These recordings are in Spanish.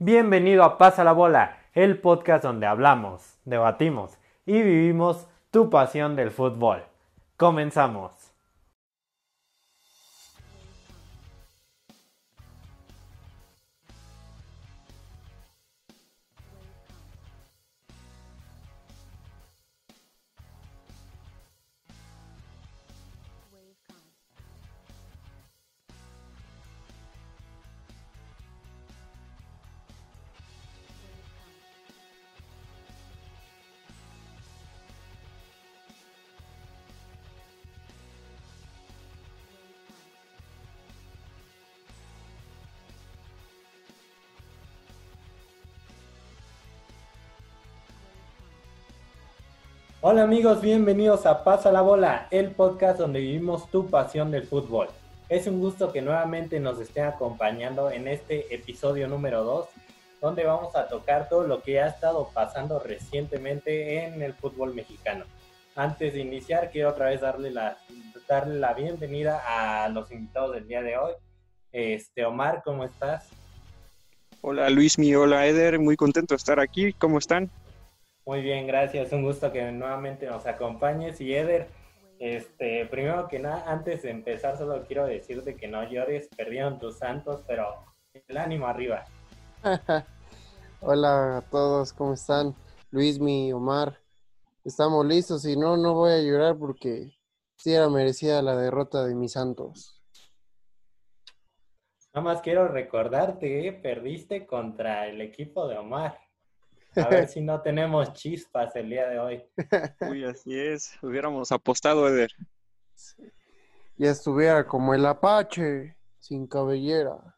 Bienvenido a Pasa la Bola, el podcast donde hablamos, debatimos y vivimos tu pasión del fútbol. Comenzamos. Hola amigos, bienvenidos a Pasa la Bola, el podcast donde vivimos tu pasión del fútbol. Es un gusto que nuevamente nos estén acompañando en este episodio número 2, donde vamos a tocar todo lo que ha estado pasando recientemente en el fútbol mexicano. Antes de iniciar, quiero otra vez darle la, darle la bienvenida a los invitados del día de hoy. Este, Omar, ¿cómo estás? Hola Luismi, hola Eder, muy contento de estar aquí. ¿Cómo están? Muy bien, gracias. Un gusto que nuevamente nos acompañes. Y Eder, este, primero que nada, antes de empezar, solo quiero decirte que no llores, perdieron tus santos, pero el ánimo arriba. Hola a todos, ¿cómo están? Luis, mi Omar, estamos listos y no, no voy a llorar porque sí era merecida la derrota de mis santos. Nada más quiero recordarte que perdiste contra el equipo de Omar. A ver si no tenemos chispas el día de hoy. Uy, así es. Hubiéramos apostado, Eder. Ya estuviera como el Apache, sin cabellera.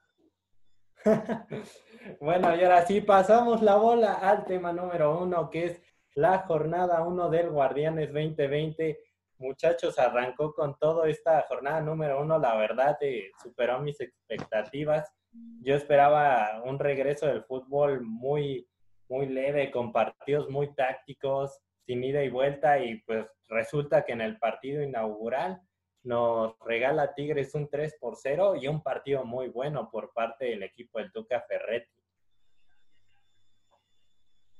bueno, y ahora sí pasamos la bola al tema número uno, que es la jornada uno del Guardianes 2020. Muchachos, arrancó con todo esta jornada número uno. La verdad, eh, superó mis expectativas. Yo esperaba un regreso del fútbol muy muy leve, con partidos muy tácticos, sin ida y vuelta, y pues resulta que en el partido inaugural nos regala Tigres un 3 por 0 y un partido muy bueno por parte del equipo del Tuca Ferretti.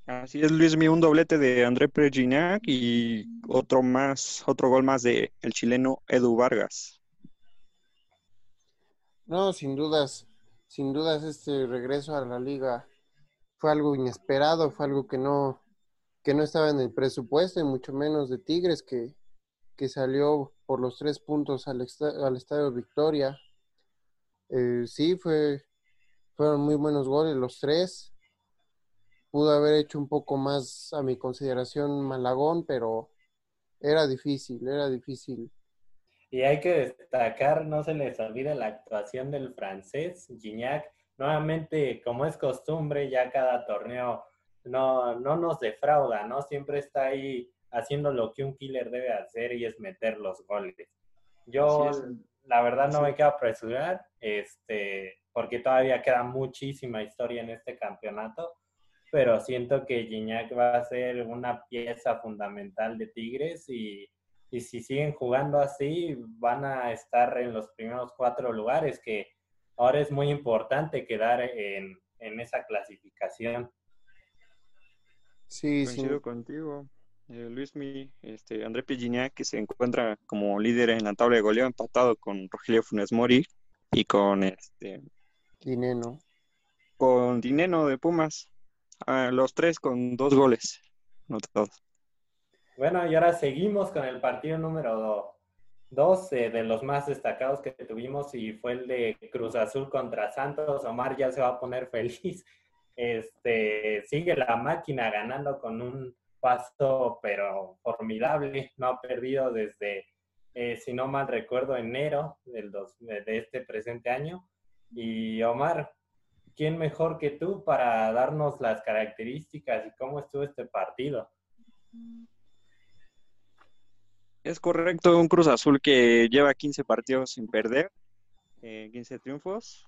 Así es, Luis, un doblete de André Preginac y otro más, otro gol más de el chileno Edu Vargas. No, sin dudas, sin dudas este regreso a la liga fue algo inesperado, fue algo que no, que no estaba en el presupuesto, y mucho menos de Tigres, que, que salió por los tres puntos al, al Estadio Victoria. Eh, sí, fue, fueron muy buenos goles los tres. Pudo haber hecho un poco más, a mi consideración, Malagón, pero era difícil, era difícil. Y hay que destacar, no se les olvide la actuación del francés, Gignac, nuevamente, como es costumbre, ya cada torneo no, no nos defrauda, ¿no? Siempre está ahí haciendo lo que un killer debe hacer y es meter los goles. Yo, la verdad, no me quiero apresurar, este, porque todavía queda muchísima historia en este campeonato, pero siento que Gignac va a ser una pieza fundamental de Tigres y, y si siguen jugando así, van a estar en los primeros cuatro lugares, que ahora es muy importante quedar en, esa clasificación. Sí, Coincido contigo. Eh, Luis Mi, este, André Pellinac, que se encuentra como líder en la tabla de goleo, empatado con Rogelio Funes Mori y con este Dineno. Con Dineno de Pumas. Ah, los tres con dos goles todos. Bueno, y ahora seguimos con el partido número dos eh, de los más destacados que tuvimos y fue el de Cruz Azul contra Santos. Omar ya se va a poner feliz. Este, sigue la máquina ganando con un paso pero formidable. No ha perdido desde, eh, si no mal recuerdo, enero del dos, de este presente año. Y Omar, ¿quién mejor que tú para darnos las características y cómo estuvo este partido? Es correcto, un Cruz Azul que lleva 15 partidos sin perder, 15 eh, triunfos.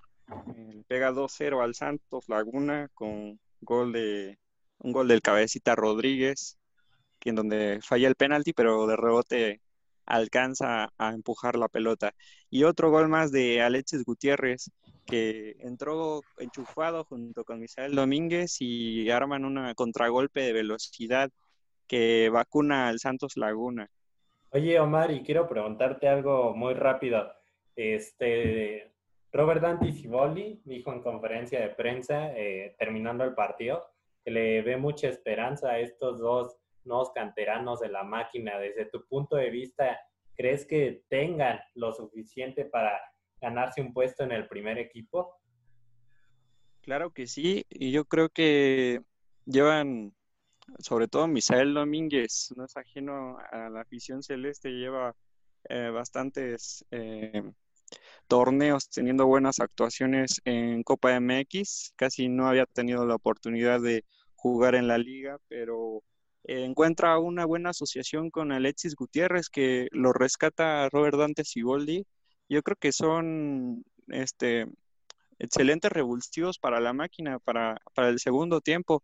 Eh, pega 2-0 al Santos Laguna con gol de un gol del cabecita Rodríguez, en donde falla el penalti, pero de rebote alcanza a empujar la pelota. Y otro gol más de Alexis Gutiérrez, que entró enchufado junto con Misael Domínguez y arman una contragolpe de velocidad que vacuna al Santos Laguna. Oye, Omar, y quiero preguntarte algo muy rápido. Este, Robert Dante Cibolli dijo en conferencia de prensa, eh, terminando el partido, que le ve mucha esperanza a estos dos nuevos canteranos de la máquina. Desde tu punto de vista, ¿crees que tengan lo suficiente para ganarse un puesto en el primer equipo? Claro que sí, y yo creo que llevan, sobre todo Misael Domínguez, no es ajeno a la afición celeste, lleva eh, bastantes eh, torneos teniendo buenas actuaciones en Copa MX, casi no había tenido la oportunidad de jugar en la liga, pero encuentra una buena asociación con Alexis Gutiérrez que lo rescata Robert Dante Siboldi. Yo creo que son este, excelentes revulsivos para la máquina, para, el segundo tiempo,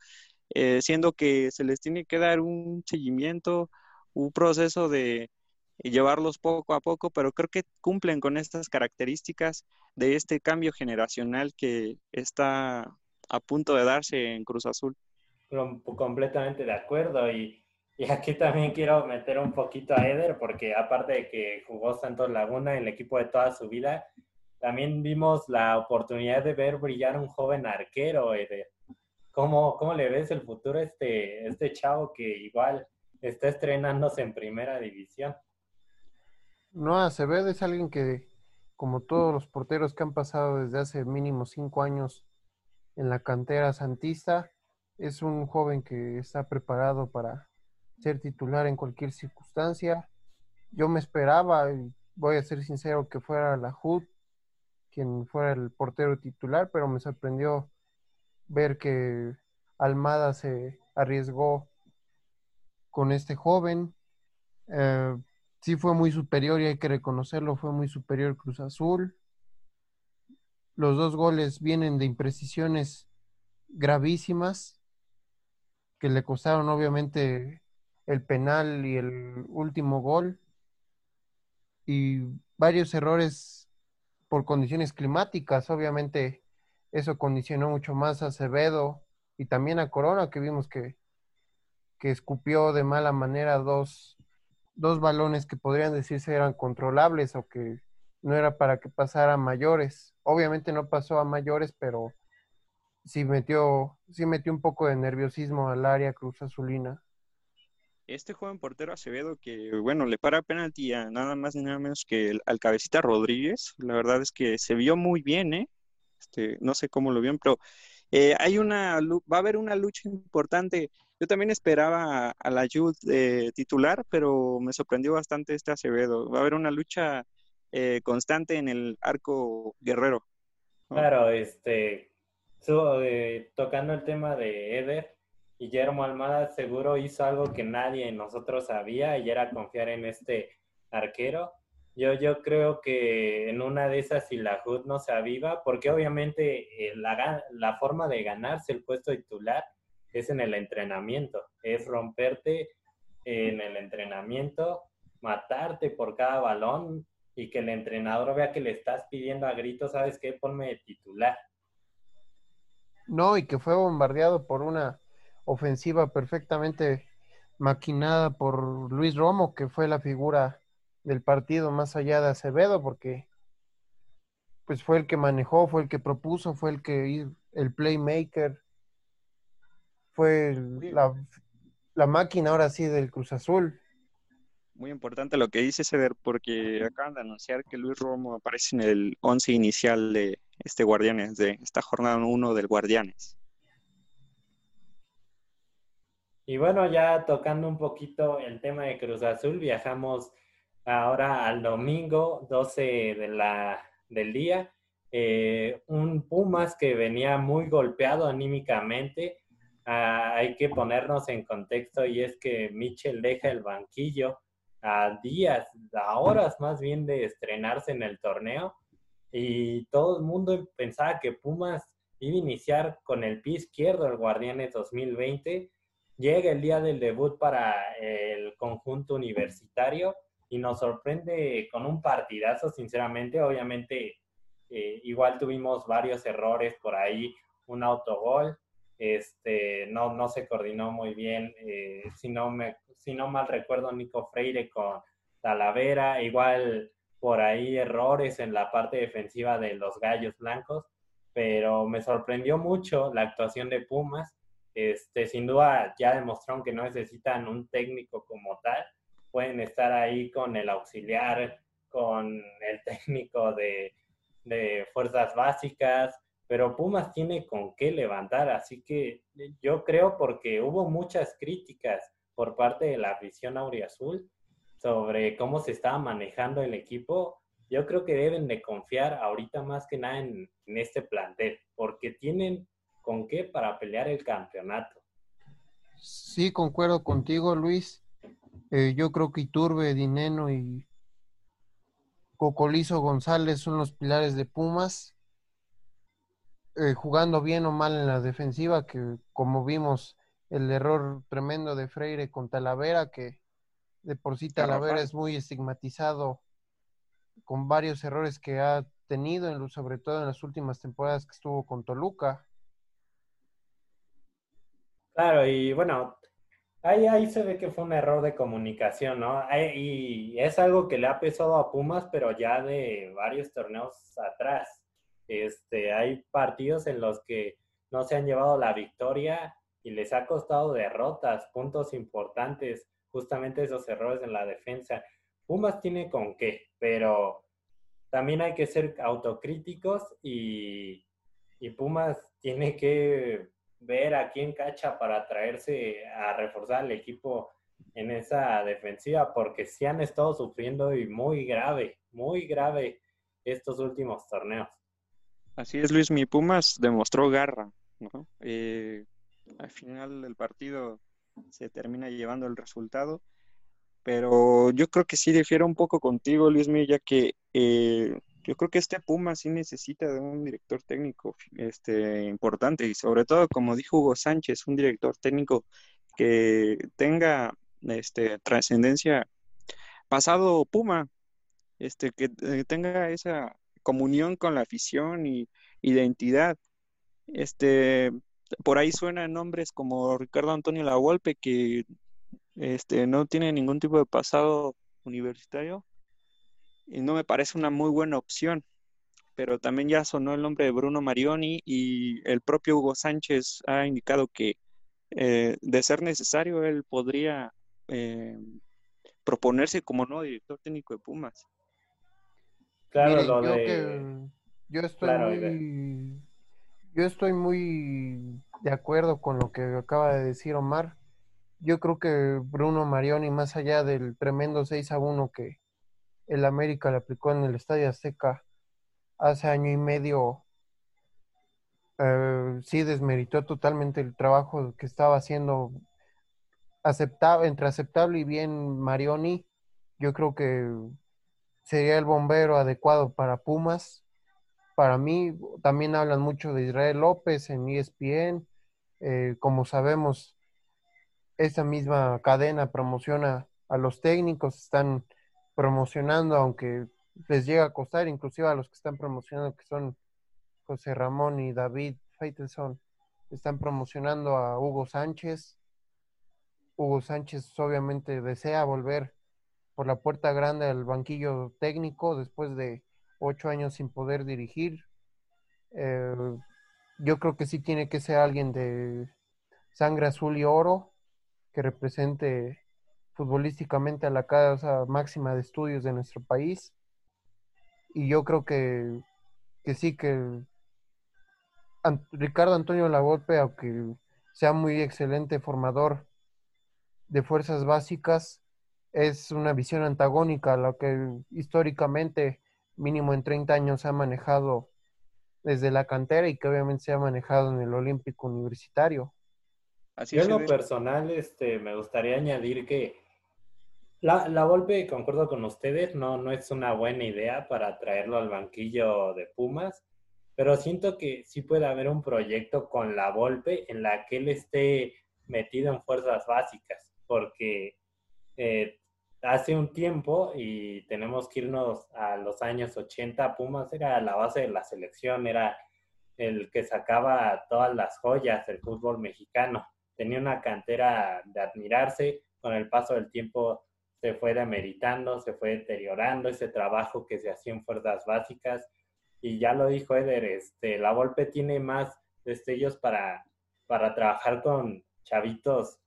eh, siendo que se les tiene que dar un seguimiento, un proceso de llevarlos poco a poco, pero creo que cumplen con estas características de este cambio generacional que está a punto de darse en Cruz Azul. Completamente de acuerdo y y aquí también quiero meter un poquito a Eder, porque aparte de que jugó Santos Laguna, en el equipo de toda su vida, también vimos la oportunidad de ver brillar un joven arquero, Eder. ¿Cómo, cómo le ves el futuro a este, este chavo que igual está estrenándose en primera división? No, Acevedo es alguien que, como todos los porteros que han pasado desde hace mínimo cinco años en la cantera santista, es un joven que está preparado para ser titular en cualquier circunstancia. Yo me esperaba, y voy a ser sincero, que fuera la HUD quien fuera el portero titular, pero me sorprendió ver que Almada se arriesgó con este joven. Eh, sí fue muy superior y hay que reconocerlo, fue muy superior Cruz Azul. Los dos goles vienen de imprecisiones gravísimas que le costaron obviamente el penal y el último gol y varios errores por condiciones climáticas. Obviamente eso condicionó mucho más a Acevedo y también a Corona, que vimos que, que escupió de mala manera dos, dos balones que podrían decirse eran controlables o que no era para que pasara a mayores. Obviamente no pasó a mayores, pero sí metió, sí metió un poco de nerviosismo al área Cruz Azulina este joven portero Acevedo que, bueno, le para penalti a nada más ni nada menos que al cabecita Rodríguez. La verdad es que se vio muy bien, ¿eh? Este, no sé cómo lo vieron, pero eh, hay una, va a haber una lucha importante. Yo también esperaba a la Jude eh, titular, pero me sorprendió bastante este Acevedo. Va a haber una lucha eh, constante en el arco guerrero. Claro, este, tocando el tema de Eder, Guillermo Almada seguro hizo algo que nadie nosotros sabía y era confiar en este arquero. Yo, yo creo que en una de esas, si la HUD no se aviva, porque obviamente eh, la, la forma de ganarse el puesto titular es en el entrenamiento, es romperte en el entrenamiento, matarte por cada balón y que el entrenador vea que le estás pidiendo a gritos, ¿sabes qué? Ponme de titular. No, y que fue bombardeado por una ofensiva perfectamente maquinada por Luis Romo, que fue la figura del partido más allá de Acevedo, porque pues fue el que manejó, fue el que propuso, fue el que el playmaker, fue la, la, máquina ahora sí del Cruz Azul. Muy importante lo que dice Ceder, porque acaban de anunciar que Luis Romo aparece en el once inicial de este Guardianes, de esta jornada 1 del Guardianes. Y bueno, ya tocando un poquito el tema de Cruz Azul, viajamos ahora al domingo 12 de la, del día. Eh, un Pumas que venía muy golpeado anímicamente. Ah, hay que ponernos en contexto y es que Mitchell deja el banquillo a días, a horas más bien de estrenarse en el torneo y todo el mundo pensaba que Pumas iba a iniciar con el pie izquierdo el Guardianes 2020 llega el día del debut para el conjunto universitario y nos sorprende con un partidazo, sinceramente. Obviamente eh, igual tuvimos varios errores por ahí, un autogol, este, no, no se coordinó muy bien, eh, si, no me, si no mal recuerdo, Nico Freire con Talavera, igual por ahí errores en la parte defensiva de los Gallos Blancos, pero me sorprendió mucho la actuación de Pumas. Este, sin duda ya demostraron que no necesitan un técnico como tal, pueden estar ahí con el auxiliar, con el técnico de, fuerzas básicas, pero Pumas tiene con qué levantar, así que yo creo porque hubo muchas críticas por parte de la afición auriazul sobre cómo se estaba manejando el equipo, yo creo que deben de confiar ahorita más que nada en, este plantel, porque tienen con qué para pelear el campeonato. Sí, concuerdo contigo, Luis. Eh, yo creo que Iturbe, Dineno y Cocolizo González son los pilares de Pumas, eh, jugando bien o mal en la defensiva, que como vimos el error tremendo de Freire con Talavera, que de por sí Talavera es muy estigmatizado con varios errores que ha tenido, sobre todo en las últimas temporadas que estuvo con Toluca. Claro, y bueno, ahí, ahí se ve que fue un error de comunicación, ¿no? y es algo que le ha pesado a Pumas, pero ya de varios torneos atrás. Este, hay partidos en los que no se han llevado la victoria y les ha costado derrotas, puntos importantes justamente esos errores en la defensa. Pumas tiene con qué, pero también hay que ser autocríticos y, Pumas tiene que ver a quién cacha para traerse a reforzar el equipo en esa defensiva, porque sí han estado sufriendo y muy grave, muy grave estos últimos torneos. Así es, Luis, mi Pumas demostró garra, eh, al final del partido se termina llevando el resultado. Pero yo creo que sí difiero un poco contigo, Luis ya que eh, yo creo que este Puma sí necesita de un director técnico este, importante y sobre todo, como dijo Hugo Sánchez, un director técnico que tenga este, trascendencia pasado Puma, este, que eh, tenga esa comunión con la afición y identidad. Este, por ahí suenan nombres como Ricardo Antonio Lavolpe, que este, no tiene ningún tipo de pasado universitario y no me parece una muy buena opción. Pero también ya sonó el nombre de Bruno Marioni y el propio Hugo Sánchez ha indicado que eh, de ser necesario él podría eh, proponerse como nuevo director técnico de Pumas. Claro, lo yo de... yo estoy muy yo estoy muy de acuerdo con lo que acaba de decir Omar. Yo creo que Bruno Marioni, más allá del tremendo 6 a 1 que el América le aplicó en el Estadio Azteca hace año y medio, eh, sí desmeritó totalmente el trabajo que estaba haciendo entre aceptable y bien Marioni. Yo creo que sería el bombero adecuado para Pumas para mí también hablan mucho de Israel López en ESPN. Eh, como sabemos, esa misma cadena promociona a los técnicos, están promocionando, aunque les llega a costar, inclusive a los que están promocionando, que son José Ramón y David Feitelson, están promocionando a Hugo Sánchez. Hugo Sánchez obviamente desea volver por la puerta grande al banquillo técnico después de ocho años sin poder dirigir. Eh, yo creo que sí tiene que ser alguien de sangre azul y oro que represente futbolísticamente a la casa máxima de estudios de nuestro país. Y yo creo que, que sí, que Ricardo Antonio Lavolpe, aunque sea muy excelente formador de fuerzas básicas, es una visión antagónica a lo que históricamente mínimo en 30 años se ha manejado desde la cantera y que obviamente se ha manejado en el Olímpico Universitario. Así Yo en lo personal este, me gustaría añadir que la, Volpe, concuerdo con ustedes, no, no es una buena idea para traerlo al banquillo de Pumas, pero siento que sí puede haber un proyecto con la Volpe en la que él esté metido en fuerzas básicas, porque eh, hace un tiempo, y tenemos que irnos a los años 80, Pumas era la base de la selección, era el que sacaba todas las joyas del fútbol mexicano. Tenía una cantera de admirarse, con el paso del tiempo se fue demeritando, se fue deteriorando ese trabajo que se hacía en fuerzas básicas. Y ya lo dijo Eder, este, la Volpe tiene más destellos para, para trabajar con chavitos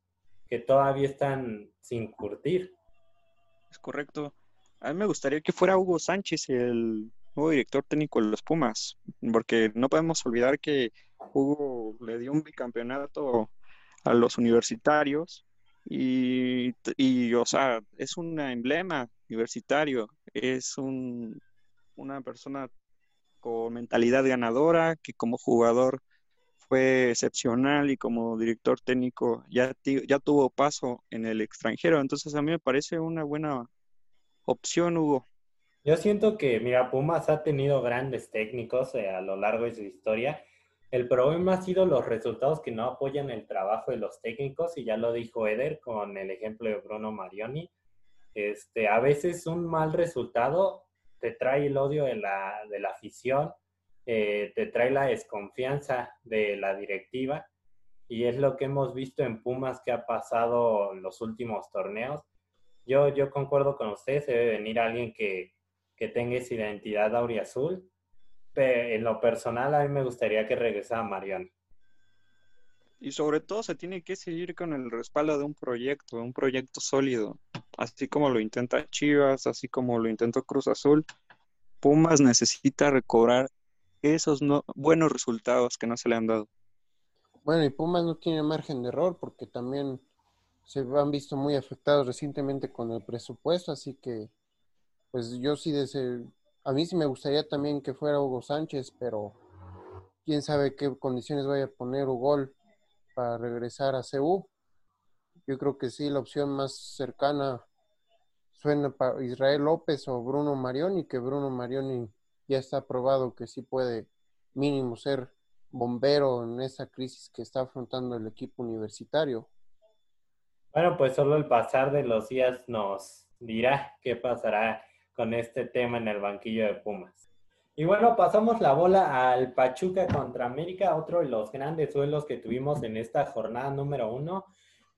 que todavía están sin curtir. Es correcto. A mí me gustaría que fuera Hugo Sánchez el nuevo director técnico de los Pumas, porque no podemos olvidar que Hugo le dio un bicampeonato a los universitarios y, y o sea, es un emblema universitario, es un, una persona con mentalidad ganadora que como jugador fue excepcional y como director técnico ya, ya tuvo paso en el extranjero. Entonces a mí me parece una buena opción, Hugo. Yo siento que, mira, Pumas ha tenido grandes técnicos eh, a lo largo de su historia. El problema ha sido los resultados que no apoyan el trabajo de los técnicos y ya lo dijo Eder con el ejemplo de Bruno Marioni. Este, a veces un mal resultado te trae el odio de la, de la afición eh, te trae la desconfianza de la directiva y es lo que hemos visto en Pumas que ha pasado en los últimos torneos. Yo, yo concuerdo con usted, se debe venir alguien que, que tenga esa identidad auriazul. En lo personal, a mí me gustaría que regresara Mariano. Y sobre todo se tiene que seguir con el respaldo de un proyecto, un proyecto sólido, así como lo intenta Chivas, así como lo intentó Cruz Azul. Pumas necesita recobrar esos no, buenos resultados que no se le han dado. Bueno, y Pumas no tiene margen de error porque también se han visto muy afectados recientemente con el presupuesto, así que pues yo sí deseo, a mí sí me gustaría también que fuera Hugo Sánchez, pero quién sabe qué condiciones vaya a poner Hugo para regresar a CU. Yo creo que sí, la opción más cercana suena para Israel López o Bruno Marioni, que Bruno Marioni ya está probado que sí puede mínimo ser bombero en esa crisis que está afrontando el equipo universitario. Bueno, pues solo el pasar de los días nos dirá qué pasará con este tema en el banquillo de Pumas. Y bueno, pasamos la bola al Pachuca contra América, otro de los grandes suelos que tuvimos en esta jornada número uno.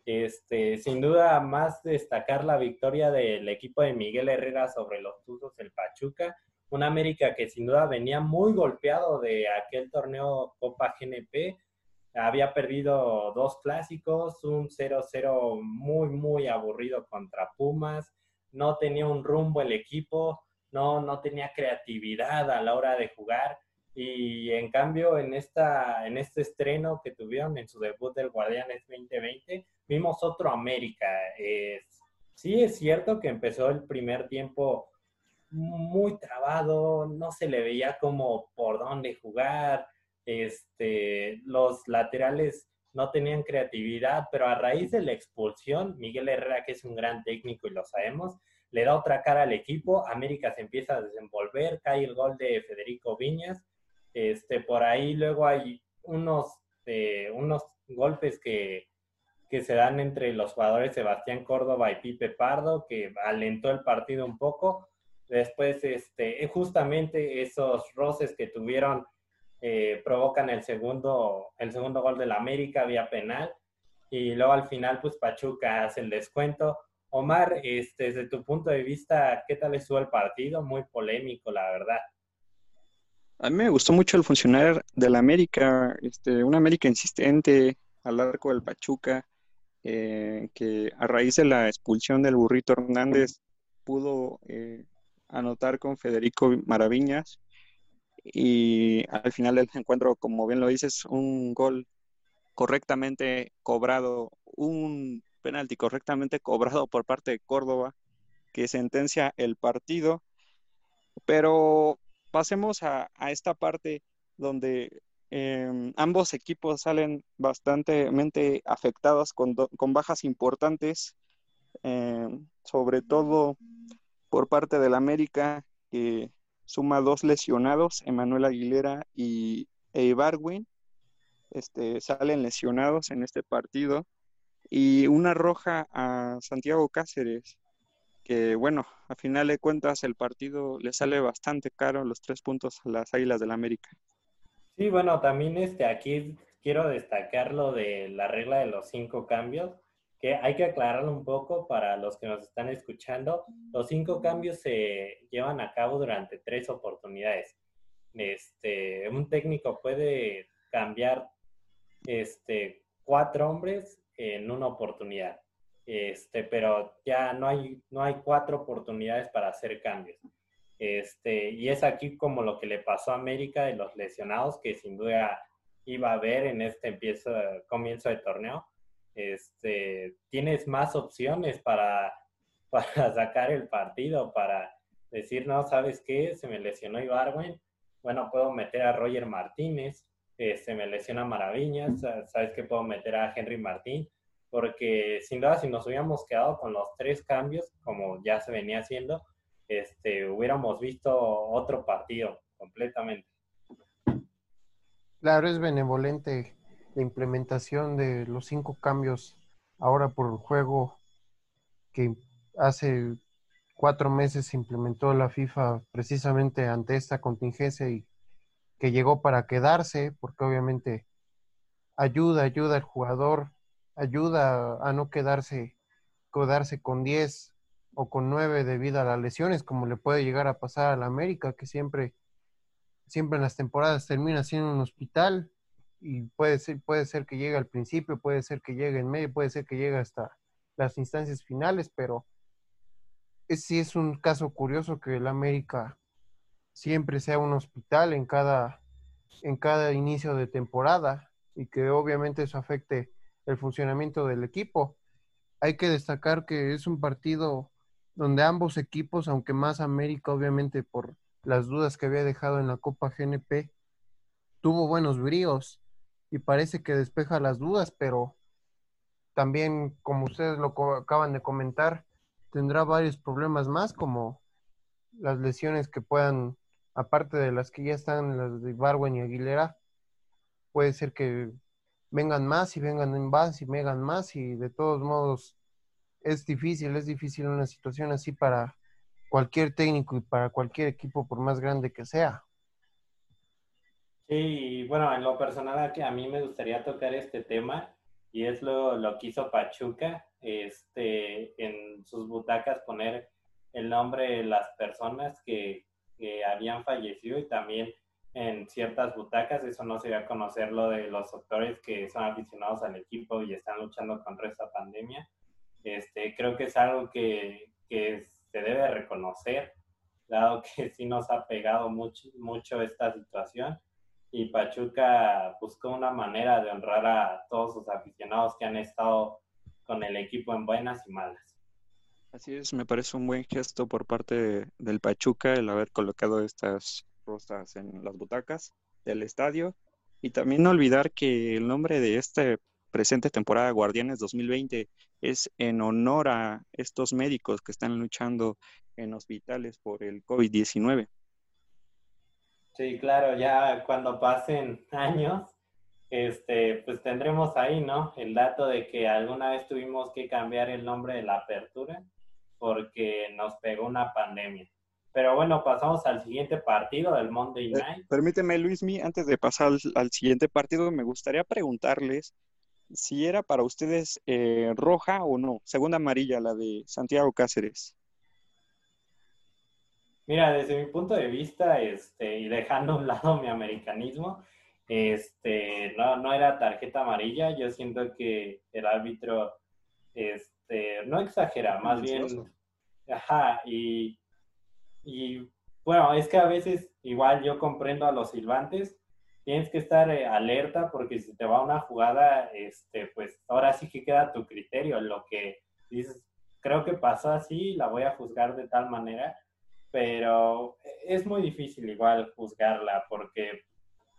Este, sin duda más destacar la victoria del equipo de Miguel Herrera sobre los Tuzos del Pachuca, un América que sin duda venía muy golpeado de aquel torneo Copa GNP. Había perdido dos clásicos, un 0-0 muy, muy aburrido contra Pumas. No tenía un rumbo el equipo, no, no tenía creatividad a la hora de jugar. Y en cambio, en, esta, en este estreno que tuvieron en su debut del Guardianes 2020, vimos otro América. sí es cierto que empezó el primer tiempo muy trabado, no se le veía como por dónde jugar, este, los laterales no tenían creatividad, pero a raíz de la expulsión, Miguel Herrera, que es un gran técnico y lo sabemos, le da otra cara al equipo, América se empieza a desenvolver, cae el gol de Federico Viñas, este, por ahí luego hay unos, eh, unos golpes que, que se dan entre los jugadores Sebastián Córdoba y Pipe Pardo, que alentó el partido un poco, Después, este, justamente esos roces que tuvieron eh, provocan el segundo, el segundo gol del América vía penal. Y luego al final, pues Pachuca hace el descuento. Omar, este, desde tu punto de vista, ¿qué tal estuvo el partido? Muy polémico, la verdad. A mí me gustó mucho el funcionar del América, este, un América insistente al arco del Pachuca, eh, que a raíz de la expulsión del burrito Hernández pudo eh, anotar con Federico Maraviñas y al final del encuentro, como bien lo dices, un gol correctamente cobrado, un penalti correctamente cobrado por parte de Córdoba que sentencia el partido. Pero pasemos a, esta parte donde em, ambos equipos salen bastante afectados con, con bajas importantes, em, sobre todo por parte del América, suma dos lesionados, Emanuel Aguilera y Eibarwin, este, salen lesionados en este partido, y una roja a Santiago Cáceres, que bueno, a final de cuentas el partido le sale bastante caro los tres puntos a las Águilas del la América. Sí, bueno, también este, aquí quiero destacar lo de la regla de los cinco cambios, que hay que aclararlo un poco para los que nos están escuchando. Los cinco cambios se llevan a cabo durante tres oportunidades. Este, un técnico puede cambiar este, cuatro hombres en una oportunidad. Este, pero ya no hay, no hay cuatro oportunidades para hacer cambios. Este, y es aquí como lo que le pasó a América de los lesionados, que sin duda iba a haber en este empiezo, comienzo de torneo. Este, tienes más opciones para, para sacar el partido, para decir, no, ¿sabes qué? Se me lesionó Ibarwen. Bueno, puedo meter a Roger Martínez, se me lesiona Maraviñas, ¿sabes qué? Puedo meter a Henry Martín, porque sin duda si nos hubiéramos quedado con los tres cambios, como ya se venía haciendo, este, hubiéramos visto otro partido completamente. Claro, es benevolente la implementación de los cinco cambios ahora por el juego que hace cuatro meses se implementó la FIFA precisamente ante esta contingencia y que llegó para quedarse, porque obviamente ayuda, ayuda al jugador, ayuda a no quedarse, quedarse con 10 o con 9 debido a las lesiones, como le puede llegar a pasar a la América, que siempre, siempre en las temporadas termina siendo un hospital y puede ser, puede ser que llegue al principio, puede ser que llegue en medio, puede ser que llegue hasta las instancias finales, pero es, sí es un caso curioso que el América siempre sea un hospital en cada, en cada inicio de temporada y que obviamente eso afecte el funcionamiento del equipo. Hay que destacar que es un partido donde ambos equipos, aunque más América obviamente por las dudas que había dejado en la Copa GNP, tuvo buenos bríos y parece que despeja las dudas, pero también, como ustedes lo acaban de comentar, tendrá varios problemas más, como las lesiones que puedan aparte de las que ya están, las de Barwen y Aguilera, puede ser que vengan más y vengan en más y vengan más y de todos modos es difícil, es difícil una situación así para cualquier técnico y para cualquier equipo por más grande que sea. Sí, bueno, en lo personal a mí me gustaría tocar este tema y es lo, lo que hizo Pachuca, este, en sus butacas poner el nombre de las personas que, que habían fallecido y también en ciertas butacas, eso no se iba a conocer lo de los doctores que son aficionados al equipo y están luchando contra esta pandemia. Este, creo que es algo que, que se debe reconocer, dado que sí nos ha pegado mucho, mucho esta situación y Pachuca buscó una manera de honrar a todos sus aficionados que han estado con el equipo en buenas y malas. Así es, me parece un buen gesto por parte del Pachuca el haber colocado estas rosas en las butacas del estadio. Y también no olvidar que el nombre de esta presente temporada Guardianes 2020 es en honor a estos médicos que están luchando en hospitales por el COVID-19. Sí, claro, ya cuando pasen años, este, pues tendremos ahí, ¿no? El dato de que alguna vez tuvimos que cambiar el nombre de la apertura porque nos pegó una pandemia. Pero bueno, pasamos al siguiente partido del Monday eh, Night. permíteme, Luismi, antes de pasar al, siguiente partido, me gustaría preguntarles si era para ustedes eh, roja o no, segunda amarilla, la de Santiago Cáceres. Mira, desde mi punto de vista, este, y dejando a un lado mi americanismo, este, no, no era tarjeta amarilla. Yo siento que el árbitro, este, no exagera, más bien, ajá, y, y bueno, es que a veces igual yo comprendo a los silbantes, tienes que estar eh, alerta porque si te va una jugada, este, pues ahora sí que queda tu criterio, lo que dices, creo que pasó así, la voy a juzgar de tal manera, pero es muy difícil igual juzgarla porque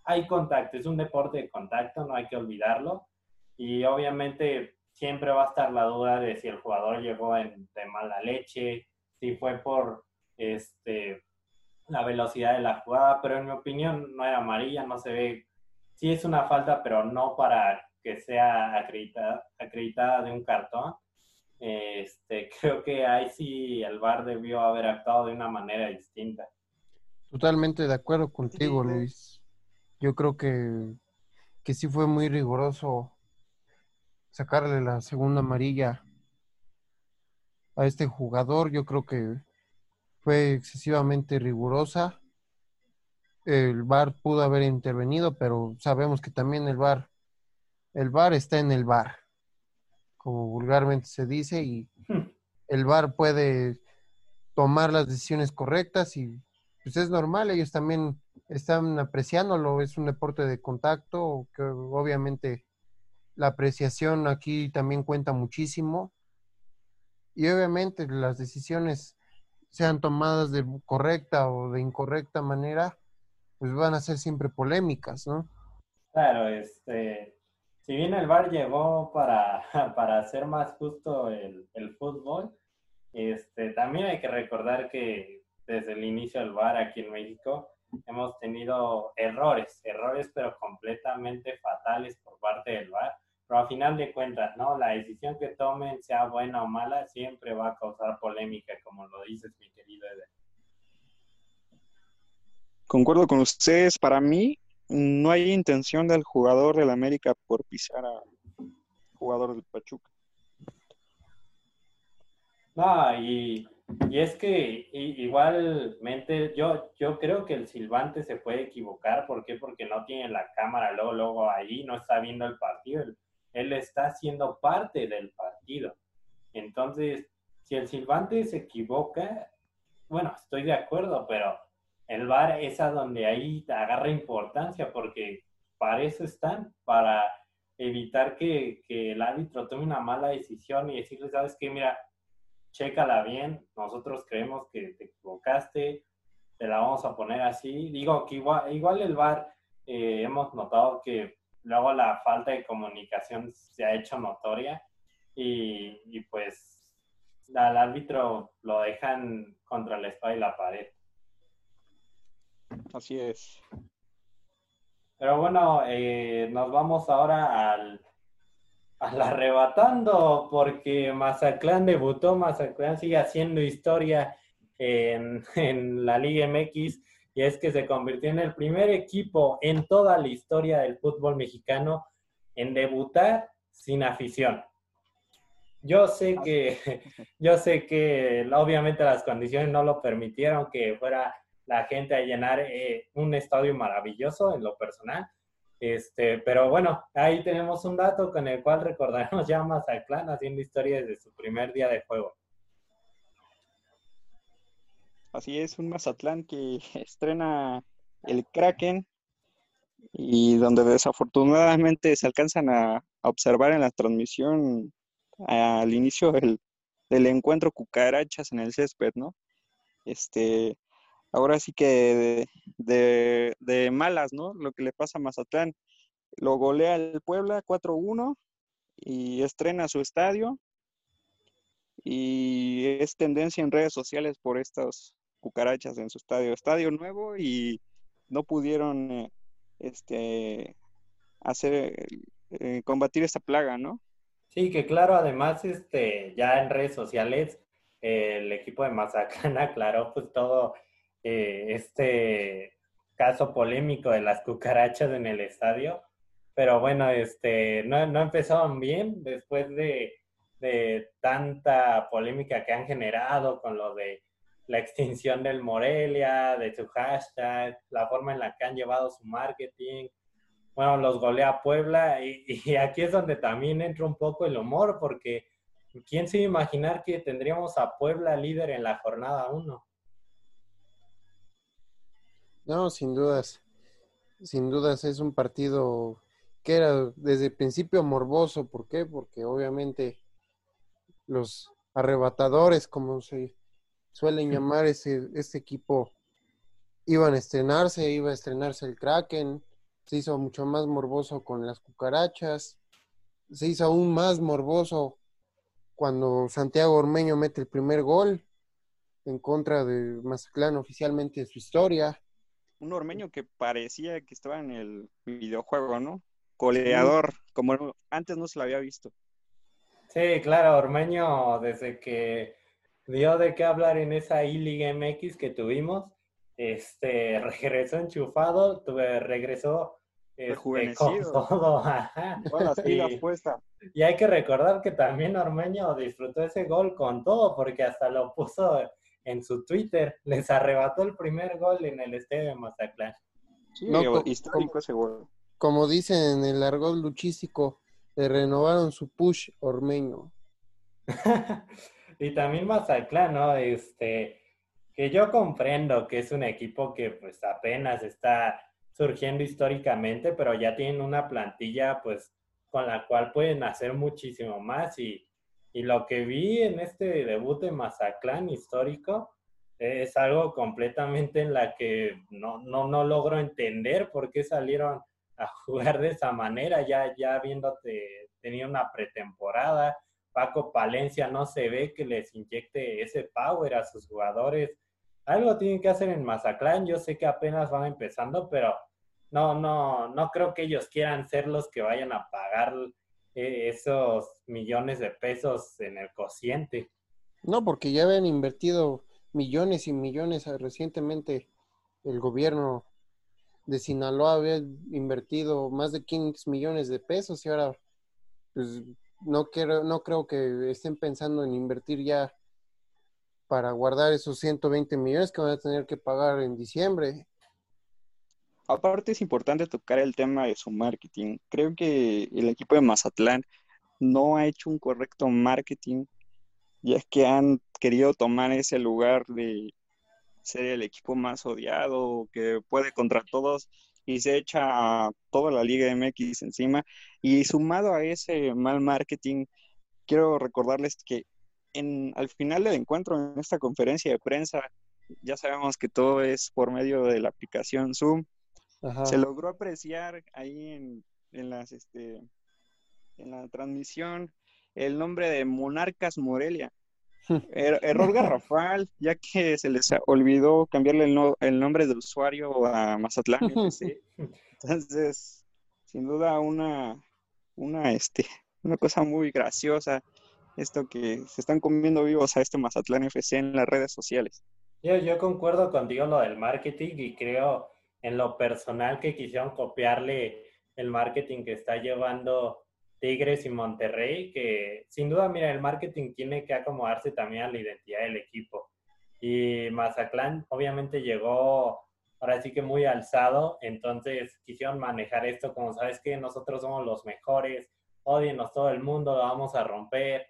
hay contacto, es un deporte de contacto, no hay que olvidarlo, y obviamente siempre va a estar la duda de si el jugador llegó de mala leche, si fue por este, la velocidad de la jugada, pero en mi opinión no era amarilla, no se ve, sí es una falta, pero no para que sea acreditada, acreditada de un cartón. Este, creo que ahí sí el VAR debió haber actuado de una manera distinta. Totalmente de acuerdo contigo, Luis. Yo creo que, que sí fue muy riguroso sacarle la segunda amarilla a este jugador. Yo creo que fue excesivamente rigurosa. El VAR pudo haber intervenido, pero sabemos que también el VAR, el VAR está en el VAR, como vulgarmente se dice, y hmm. el VAR puede tomar las decisiones correctas y pues es normal, ellos también están apreciándolo, es un deporte de contacto, que obviamente la apreciación aquí también cuenta muchísimo y obviamente las decisiones sean tomadas de correcta o de incorrecta manera, pues van a ser siempre polémicas, ¿no? Claro, este, si bien el VAR llegó para, para hacer más justo el, el fútbol, este, también hay que recordar que desde el inicio del VAR aquí en México hemos tenido errores, errores pero completamente fatales por parte del VAR pero a final de cuentas, ¿no? La decisión que tomen, sea buena o mala, siempre va a causar polémica, como lo dices, mi querido Eder. Concuerdo con ustedes, para mí no hay intención del jugador del América por pisar a jugador del Pachuca. No, y, y es que igualmente yo, yo creo que el silbante se puede equivocar. ¿Por qué? Porque no tiene la cámara luego, luego ahí, no está viendo el partido. Él está siendo parte del partido. Entonces, si el silbante se equivoca, bueno, estoy de acuerdo, pero el VAR es a donde ahí agarra importancia porque para eso están, para evitar que, el árbitro tome una mala decisión y decirle, sabes qué, mira, chécala bien, nosotros creemos que te equivocaste, te la vamos a poner así. Digo que igual, igual el VAR eh, hemos notado que luego la falta de comunicación se ha hecho notoria y, pues al árbitro lo dejan contra la espada y la pared. Así es. Pero bueno, eh, nos vamos ahora al, al arrebatando porque Mazatlán debutó, Mazatlán sigue haciendo historia en, en la Liga MX y es que se convirtió en el primer equipo en toda la historia del fútbol mexicano en debutar sin afición. Yo sé que, yo sé que obviamente las condiciones no lo permitieron que fuera la gente a llenar eh, un estadio maravilloso en lo personal. Este, pero bueno, ahí tenemos un dato con el cual recordaremos ya más haciendo historia desde su primer día de juego. Así es, un Mazatlán que estrena el Kraken y donde desafortunadamente se alcanzan a, observar en la transmisión al inicio del, encuentro cucarachas en el césped, ¿no? Este, ahora sí que de, malas, ¿no? Lo que le pasa a Mazatlán. Lo golea el Puebla 4-1 y estrena su estadio. Y es tendencia en redes sociales por estos cucarachas en su estadio, estadio nuevo y no pudieron eh, este hacer eh, combatir esta plaga, ¿no? Sí, que claro, además este ya en redes sociales el equipo de Mazatlán aclaró pues todo eh, este caso polémico de las cucarachas en el estadio, pero bueno, este no, no empezaron bien después de, de tanta polémica que han generado con lo de la extinción del Morelia, de su hashtag, la forma en la que han llevado su marketing. Bueno, los golea Puebla y, aquí es donde también entra un poco el humor, porque ¿quién se iba a imaginar que tendríamos a Puebla líder en la jornada 1? No, sin dudas. Sin dudas es un partido que era desde el principio morboso. ¿Por qué? Porque obviamente los arrebatadores, como se suelen llamar ese, este equipo, iban a estrenarse, iba a estrenarse el Kraken, se hizo mucho más morboso con las cucarachas, se hizo aún más morboso cuando Santiago Ormeño mete el primer gol en contra de Mazatlán oficialmente de su historia. Un Ormeño que parecía que estaba en el videojuego, ¿no? Coleador, como antes no se lo había visto. Sí, claro, Ormeño, desde que dio de qué hablar en esa I-Liga MX que tuvimos, este, regresó enchufado, tuve, regresó este, con todo. y, y hay que recordar que también Ormeño disfrutó ese gol con todo, porque hasta lo puso en su Twitter, les arrebató el primer gol en el estadio de Mazatlán. Sí, histórico ese gol. Como dicen en el argot luchístico, le renovaron su push Ormeño. y también Mazatlán, ¿no? Este, que yo comprendo que es un equipo que pues apenas está surgiendo históricamente, pero ya tienen una plantilla pues con la cual pueden hacer muchísimo más y, y lo que vi en este debut de Mazatlán histórico es algo completamente en la que no, no, no logro entender por qué salieron a jugar de esa manera, ya, ya habiéndote tenido una pretemporada. Paco Palencia no se ve que les inyecte ese power a sus jugadores. Algo tienen que hacer en Mazatlán. Yo sé que apenas van empezando, pero no, no, no creo que ellos quieran ser los que vayan a pagar esos millones de pesos en el cociente. No, porque ya habían invertido millones y millones recientemente el gobierno de Sinaloa había invertido más de 15 millones de pesos y ahora pues no quiero, no creo que estén pensando en invertir ya para guardar esos 120 millones que van a tener que pagar en diciembre. Aparte es importante tocar el tema de su marketing. Creo que el equipo de Mazatlán no ha hecho un correcto marketing, ya es que han querido tomar ese lugar de ser el equipo más odiado, que puede contra todos y se echa a toda la Liga MX encima. Y sumado a ese mal marketing, quiero recordarles que en, al final del encuentro, en esta conferencia de prensa, ya sabemos que todo es por medio de la aplicación Zoom. Se logró apreciar ahí en, en, las, este, en la transmisión el nombre de Monarcas Morelia. Er, error garrafal, ya que se les olvidó cambiarle el, nombre de usuario a Mazatlán Entonces, sin duda una, una, este, una cosa muy graciosa esto que se están comiendo vivos a este Mazatlán FC en las redes sociales. Yo, yo concuerdo contigo lo del marketing y creo en lo personal que quisieron copiarle el marketing que está llevando Tigres y Monterrey, que sin duda, mira, el marketing tiene que acomodarse también a la identidad del equipo. Y Mazatlán obviamente llegó ahora sí que muy alzado, entonces quisieron manejar esto como, ¿sabes que Nosotros somos los mejores, odienos todo el mundo, vamos a romper,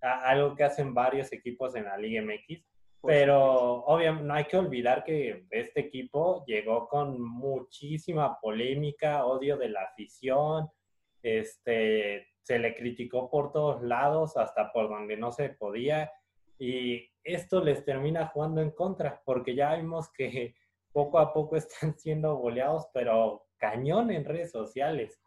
algo que hacen varios equipos en la Liga MX. Pero obviamente no hay que olvidar que este equipo llegó con muchísima polémica, odio de la afición, este, se le criticó por todos lados, hasta por donde no se podía, y esto les termina jugando en contra, porque ya vimos que poco a poco están siendo boleados, pero cañón en redes sociales.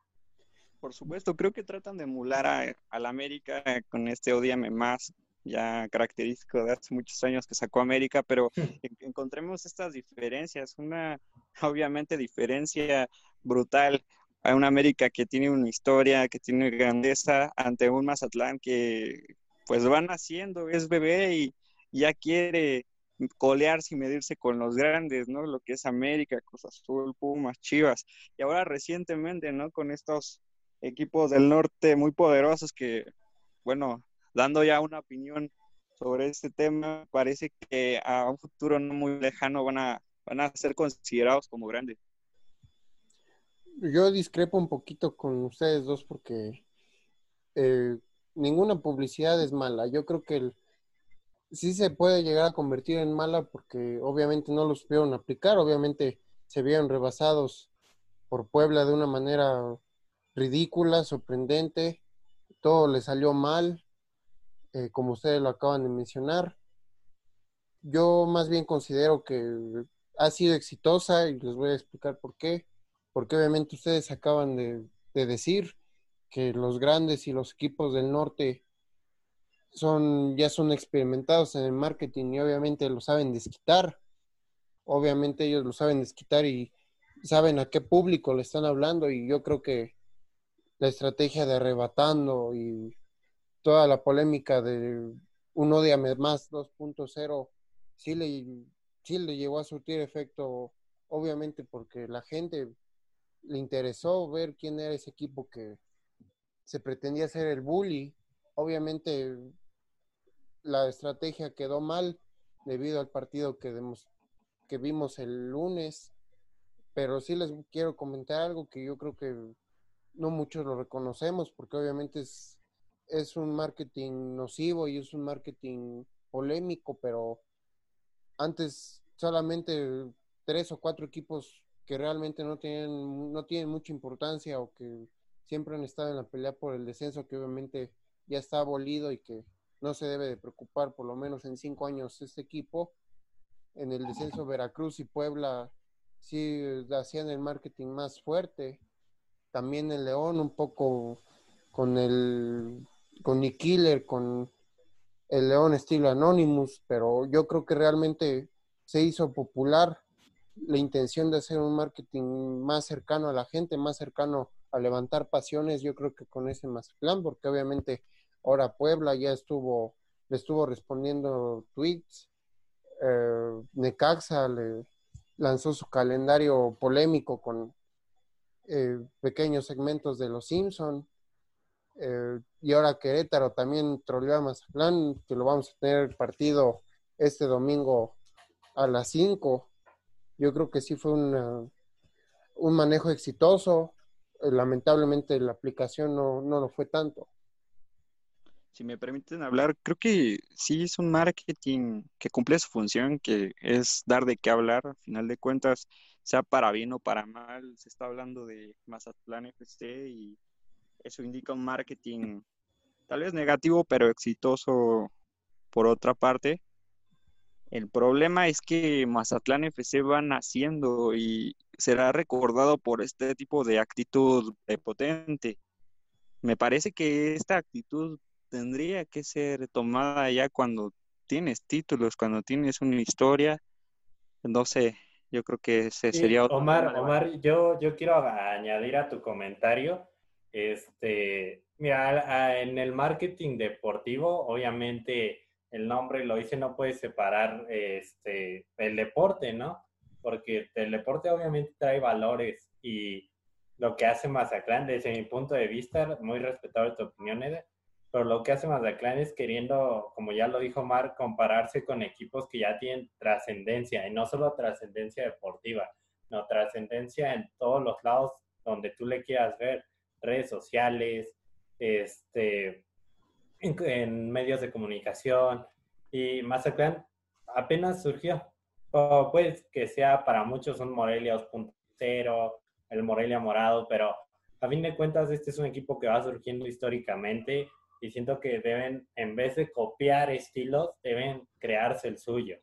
Por supuesto, creo que tratan de emular a, la América con este odiame más, ya característico de hace muchos años que sacó América, pero encontremos estas diferencias, una obviamente diferencia brutal a una América que tiene una historia, que tiene grandeza, ante un Mazatlán que pues van haciendo, es bebé y ya quiere colearse y medirse con los grandes, ¿no? Lo que es América, Cruz Azul, Pumas, Chivas. Y ahora recientemente, ¿no? Con estos equipos del norte muy poderosos que, bueno, dando ya una opinión sobre este tema, parece que a un futuro no muy lejano van a, van a ser considerados como grandes yo discrepo un poquito con ustedes dos porque eh, ninguna publicidad es mala. Yo creo que el, sí se puede llegar a convertir en mala porque obviamente no lo supieron aplicar, obviamente se vieron rebasados por Puebla de una manera ridícula, sorprendente, todo le salió mal, eh, como ustedes lo acaban de mencionar. Yo más bien considero que ha sido exitosa y les voy a explicar por qué porque obviamente ustedes acaban de, decir que los grandes y los equipos del norte son ya son experimentados en el marketing y obviamente lo saben desquitar. Obviamente ellos lo saben desquitar y saben a qué público le están hablando y yo creo que la estrategia de arrebatando y toda la polémica de un Odiame más 2.0 sí le, sí le llegó a surtir efecto, obviamente porque la gente le interesó ver quién era ese equipo que se pretendía ser el bully. Obviamente la estrategia quedó mal debido al partido que, que vimos el lunes, pero sí les quiero comentar algo que yo creo que no muchos lo reconocemos porque obviamente es, es un marketing nocivo y es un marketing polémico, pero antes solamente tres o cuatro equipos que realmente no tienen, no tienen mucha importancia o que siempre han estado en la pelea por el descenso, que obviamente ya está abolido y que no se debe de preocupar por lo menos en cinco años este equipo. En el descenso Veracruz y Puebla sí hacían el marketing más fuerte. También el León un poco con el con Nick Killer, con el León estilo Anonymous, pero yo creo que realmente se hizo popular la intención de hacer un marketing más cercano a la gente, más cercano a levantar pasiones, yo creo que con ese plan, porque obviamente ahora Puebla ya estuvo, le estuvo respondiendo tweets, eh, Necaxa le lanzó su calendario polémico con eh, pequeños segmentos de Los Simpson, eh, y ahora Querétaro también troleó a Mazatlán, que lo vamos a tener partido este domingo a las 5. Yo creo que sí fue un manejo exitoso. Eh, lamentablemente la aplicación no, no lo fue tanto. Si me permiten hablar, creo que sí es un marketing que cumple su función, que es dar de qué hablar, al final de cuentas, sea para bien o para mal, se está hablando de Mazatlán FC y eso indica un marketing tal vez negativo, pero exitoso por otra parte. El problema es que Mazatlán FC va naciendo y será recordado por este tipo de actitud potente. Me parece que esta actitud tendría que ser tomada ya cuando tienes títulos, cuando tienes una historia. No sé, yo creo que ese sería otro Omar, Omar, yo, yo quiero añadir a tu comentario este, mira, en el marketing deportivo, obviamente el nombre lo dice, no puede separar este, el deporte, ¿no? Porque el deporte obviamente trae valores y lo que hace Mazaclán, desde mi punto de vista, muy respetable tu opinión, Eder, pero lo que hace Mazaclán es queriendo, como ya lo dijo Mar, compararse con equipos que ya tienen trascendencia, y no solo trascendencia deportiva, no trascendencia en todos los lados donde tú le quieras ver redes sociales, este, en, medios de comunicación y Mazatlán apenas surgió. O pues que sea para muchos un Morelia 2.0, el Morelia morado, pero a fin de cuentas este es un equipo que va surgiendo históricamente y siento que deben, en vez de copiar estilos, deben crearse el suyo.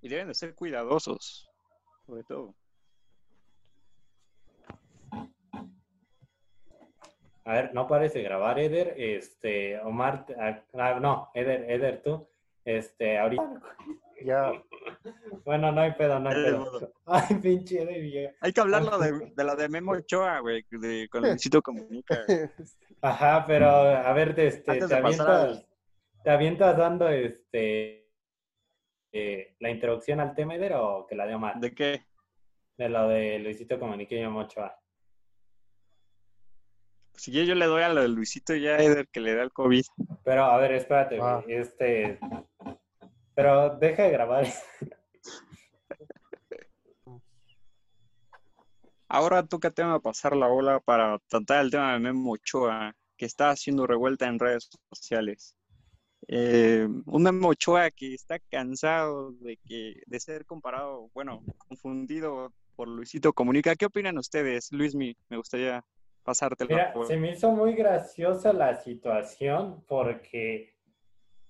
Y deben de ser cuidadosos, sobre todo. A ver, no parece grabar, Eder. Este, Omar, ah, ah, no, Eder, Eder, tú. Este, ahorita. Ya. Bueno, no hay pedo, no hay pedo. Ay, pinche Eder. Hay que hablarlo de, de la de Memo Ochoa, güey, de, con Luisito Comunica. Ajá, pero a ver, este, te, avientas, te avientas dando este eh, la introducción al tema, Eder, o que la de Omar. ¿De qué? De lo de Luisito Comunica y Memo Ochoa. Si yo, le doy a lo de Luisito ya, Eder, que le da el COVID. Pero, a ver, espérate, ah. este... Pero deja de grabar. Ahora toca tema pasar la ola para tratar el tema de Memo Ochoa, que está haciendo revuelta en redes sociales. Eh, un Memo Ochoa que está cansado de que de ser comparado, bueno, confundido por Luisito Comunica. ¿Qué opinan ustedes, Luis? Me gustaría Mira, se me hizo muy graciosa la situación porque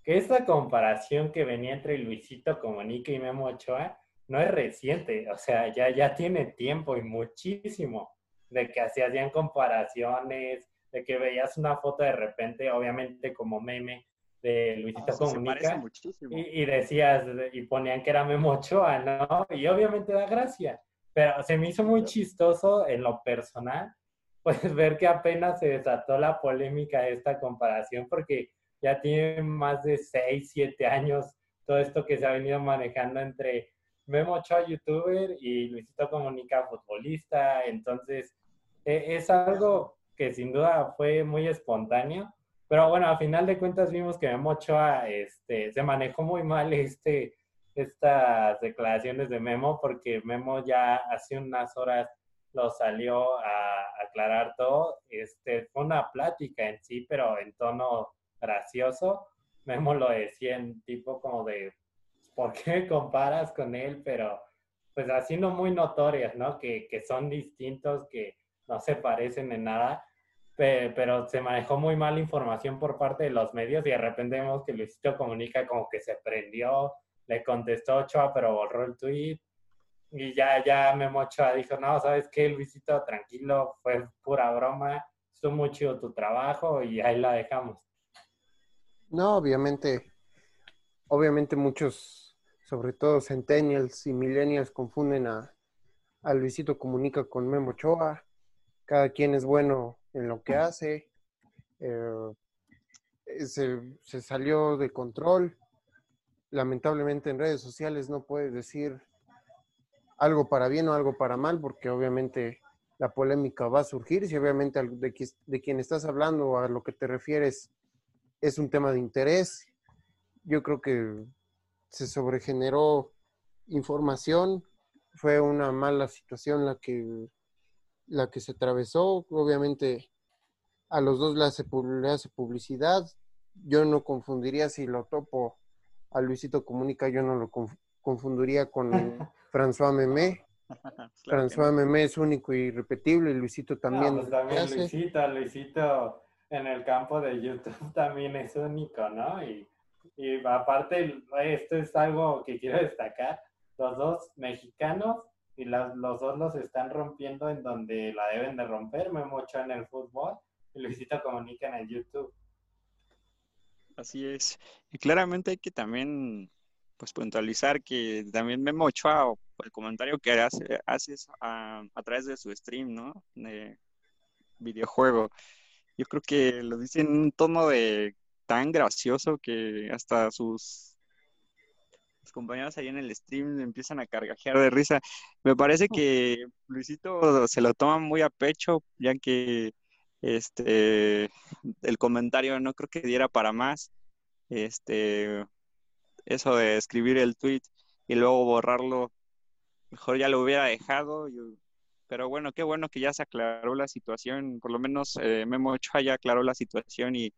esta comparación que venía entre Luisito Comunica y Memo Ochoa no es reciente, o sea, ya, ya tiene tiempo y muchísimo de que se hacían comparaciones, de que veías una foto de repente, obviamente como meme de Luisito ah, Comunica y, y, decías, y ponían que era Memo Ochoa, ¿no? Y obviamente da gracia, pero se me hizo muy chistoso en lo personal puedes ver que apenas se desató la polémica de esta comparación porque ya tiene más de 6, 7 años todo esto que se ha venido manejando entre Memo Ochoa, youtuber, y Luisito Comunica, futbolista. Entonces, e, es algo que sin duda fue muy espontáneo. Pero bueno, a final de cuentas vimos que Memo Ochoa este, se manejó muy mal este, estas declaraciones de Memo, porque Memo ya hace unas horas lo salió a aclarar todo. Este, fue una plática en sí, pero en tono gracioso. Memo lo decía en tipo como de, ¿por qué comparas con él? Pero pues no muy notorias, ¿no? Que, que son distintos, que no se parecen en nada, pero se manejó muy mal información por parte de los medios y de repente vemos que Luisito Comunica como que se prendió, le contestó Ochoa, pero borró el tweet y ya, ya Memo Ochoa dijo, no, ¿sabes qué, Luisito? Tranquilo, fue pura broma, estuvo muy chido tu trabajo y ahí la dejamos. No, obviamente, obviamente muchos, sobre todo centennials y millennials, confunden a, a Luisito Comunica con Memo Ochoa. Cada quien es bueno en lo que hace. Eh, se, se, salió de control. Lamentablemente en redes sociales no puedes decir algo para bien o algo para mal, porque obviamente la polémica va a surgir. Si obviamente de, de quien estás hablando o a lo que te refieres es un tema de interés, yo creo que se sobregeneró información, fue una mala situación la que, la que se atravesó. Obviamente a los dos le hace, hace publicidad. Yo no confundiría si lo topo a Luisito Comunica, yo no lo confundiría con François Memé. François Memé es único y irrepetible, y Luisito también. pues también Luisito, Luisito en el campo de YouTube también es único, ¿no? Y, y aparte, esto es algo que quiero destacar, los dos mexicanos y los dos los están rompiendo en donde la deben de romper, me mucho en el fútbol y Luisito comunica en el YouTube. Así es. Y claramente hay que también pues puntualizar que también Memo Ochoa, el comentario que hace, haces a, a, través de su stream, ¿no? De videojuego. Yo creo que lo dice en un tono de tan gracioso que hasta sus, compañeros ahí en el stream empiezan a cargajear de risa. Me parece que Luisito se lo toma muy a pecho, ya que este el comentario no creo que diera para más. Este eso de escribir el tweet y luego borrarlo, mejor ya lo hubiera dejado. pero bueno, qué bueno que ya se aclaró la situación, por lo menos eh, Memo Ochoa ya aclaró la situación y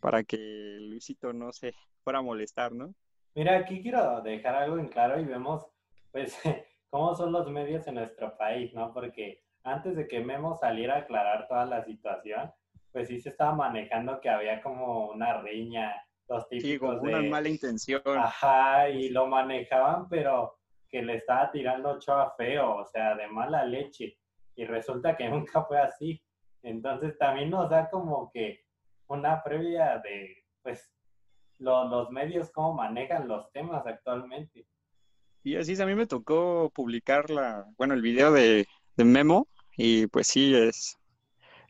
para que Luisito no se fuera a molestar, ¿no? Mira, aquí quiero dejar algo en claro y vemos, pues, cómo son los medios en nuestro país, ¿no? Porque antes de que Memo saliera a aclarar toda la situación, pues sí se estaba manejando que había como una riña los típicos sí, con una mala intención. Ajá, y lo manejaban, pero que le estaba tirando Ochoa feo, o sea, de mala leche. Y resulta que nunca fue así. Entonces también nos da como que una previa de, pues, los medios, cómo manejan los temas actualmente. Y así es, a mí me tocó publicar la, bueno, el video de, de Memo, y pues sí, es,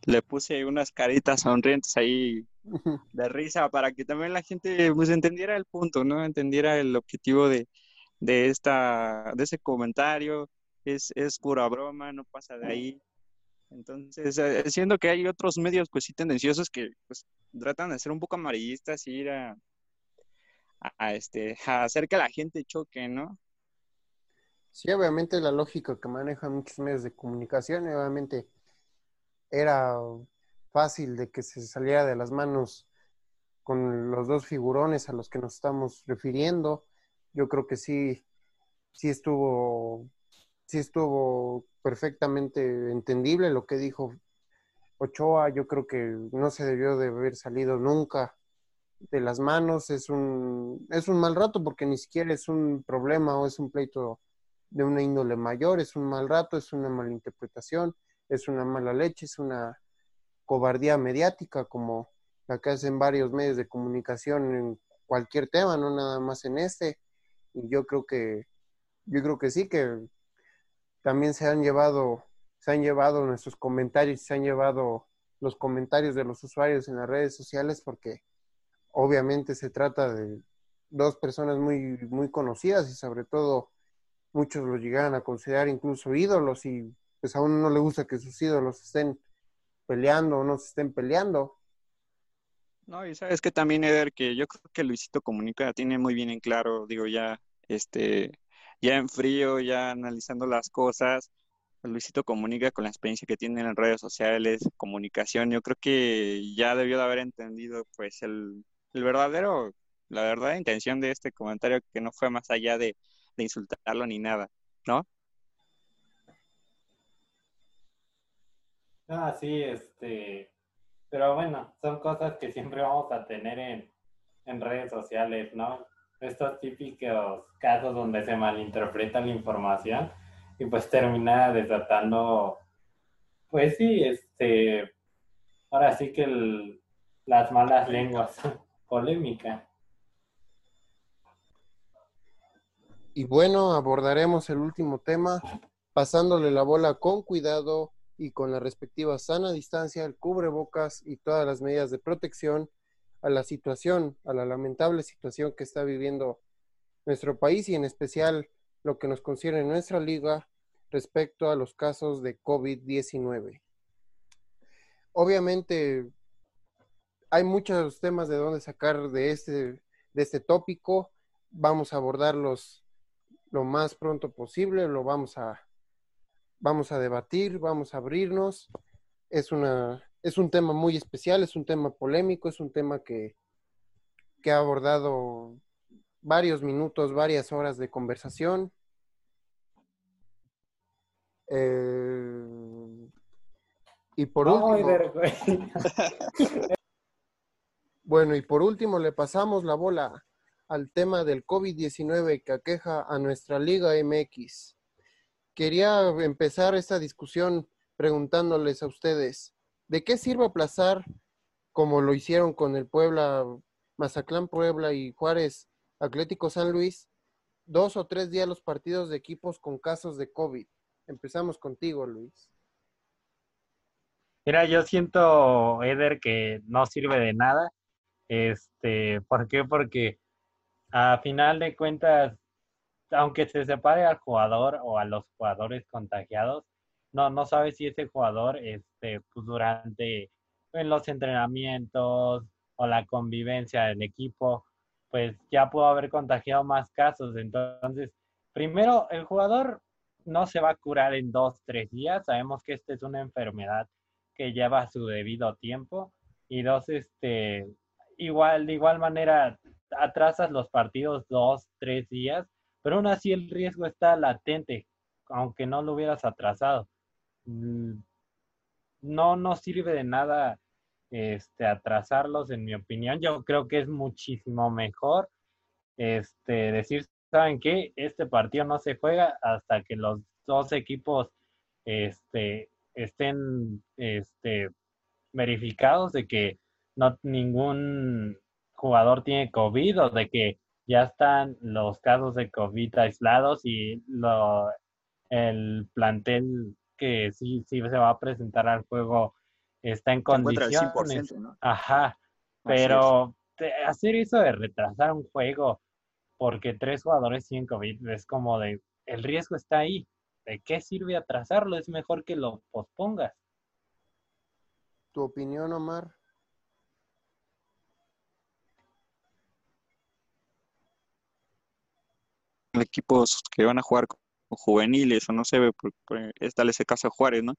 le puse unas caritas sonrientes ahí de risa para que también la gente pues entendiera el punto, ¿no? Entendiera el objetivo de, de esta, de ese comentario, es, es pura broma, no pasa de ahí. Entonces, eh, siendo que hay otros medios pues sí tendenciosos que pues tratan de ser un poco amarillistas y ir a, a, este, a hacer que la gente choque, ¿no? Sí, obviamente la lógica que manejan muchos medios de comunicación, obviamente era fácil de que se saliera de las manos con los dos figurones a los que nos estamos refiriendo. Yo creo que sí, sí estuvo, sí estuvo perfectamente entendible lo que dijo Ochoa. Yo creo que no se debió de haber salido nunca de las manos. Es un, es un mal rato porque ni siquiera es un problema o es un pleito de una índole mayor, es un mal rato, es una mala interpretación es una mala leche, es una cobardía mediática como la que hacen varios medios de comunicación en cualquier tema, no nada más en este. Y yo creo que, yo creo que sí, que también se han llevado, se han llevado nuestros comentarios, se han llevado los comentarios de los usuarios en las redes sociales porque obviamente se trata de dos personas muy, muy conocidas y sobre todo muchos los llegan a considerar incluso ídolos y pues a uno no le gusta que sus ídolos estén peleando o no se estén peleando. No, y sabes que también, Eder, que yo creo que Luisito Comunica tiene muy bien en claro, digo, ya, este, ya en frío, ya analizando las cosas, Luisito Comunica con la experiencia que tiene en redes sociales, comunicación, yo creo que ya debió de haber entendido, pues, el, el verdadero, la verdadera intención de este comentario, que no fue más allá de, de insultarlo ni nada, ¿no? Ah, sí, este, pero bueno, son cosas que siempre vamos a tener en, en redes sociales, ¿no? Estos típicos casos donde se malinterpreta la información y pues termina desatando, pues sí, este, ahora sí que las malas lenguas, polémica. Y bueno, abordaremos el último tema, pasándole la bola con cuidado y con la respectiva sana distancia, el cubrebocas y todas las medidas de protección a la situación, a la lamentable situación que está viviendo nuestro país y en especial lo que nos concierne nuestra liga respecto a los casos de COVID-19. Obviamente hay muchos temas de dónde sacar de este, de este tópico. Vamos a abordarlos lo más pronto posible, lo vamos a, vamos a debatir, vamos a abrirnos. Es, una, es un tema muy especial, es un tema polémico, es un tema que, que ha abordado varios minutos, varias horas de conversación. Eh, y por último, bueno, y por último le pasamos la bola al tema del COVID-19 que aqueja a nuestra Liga MX. Quería empezar esta discusión preguntándoles a ustedes, ¿de qué sirve aplazar, como lo hicieron con el Puebla, Mazatlán Puebla y Juárez Atlético San Luis, dos o tres días los partidos de equipos con casos de COVID? Empezamos contigo, Luis. Mira, yo siento, Eder, que no sirve de nada. Este, ¿por qué? Porque a final de cuentas, aunque se separe al jugador o a los jugadores contagiados, no, no sabe si ese jugador, este, pues durante en los entrenamientos o la convivencia del equipo, pues ya pudo haber contagiado más casos. Entonces, primero, el jugador no se va a curar en dos, tres días. Sabemos que esta es una enfermedad que lleva su debido tiempo. Y dos, este, igual, de igual manera, atrasas los partidos dos, tres días, pero aún así el riesgo está latente, aunque no lo hubieras atrasado. Mm, no nos sirve de nada este, atrasarlos, en mi opinión. Yo creo que es muchísimo mejor este, decir, ¿saben qué? Este partido no se juega hasta que los dos equipos este, estén este, verificados de que no ningún jugador tiene COVID o de que ya están los casos de COVID aislados y lo, el plantel que sí, sí se va a presentar al juego está en condiciones. Ajá, pero hacer eso de retrasar un juego porque tres jugadores tienen COVID es como de, el riesgo está ahí. ¿De qué sirve atrasarlo? Es mejor que lo pospongas. ¿Tu opinión, Omar? Equipos que van a jugar con juveniles o no sé, es tal ese caso de Juárez, ¿no?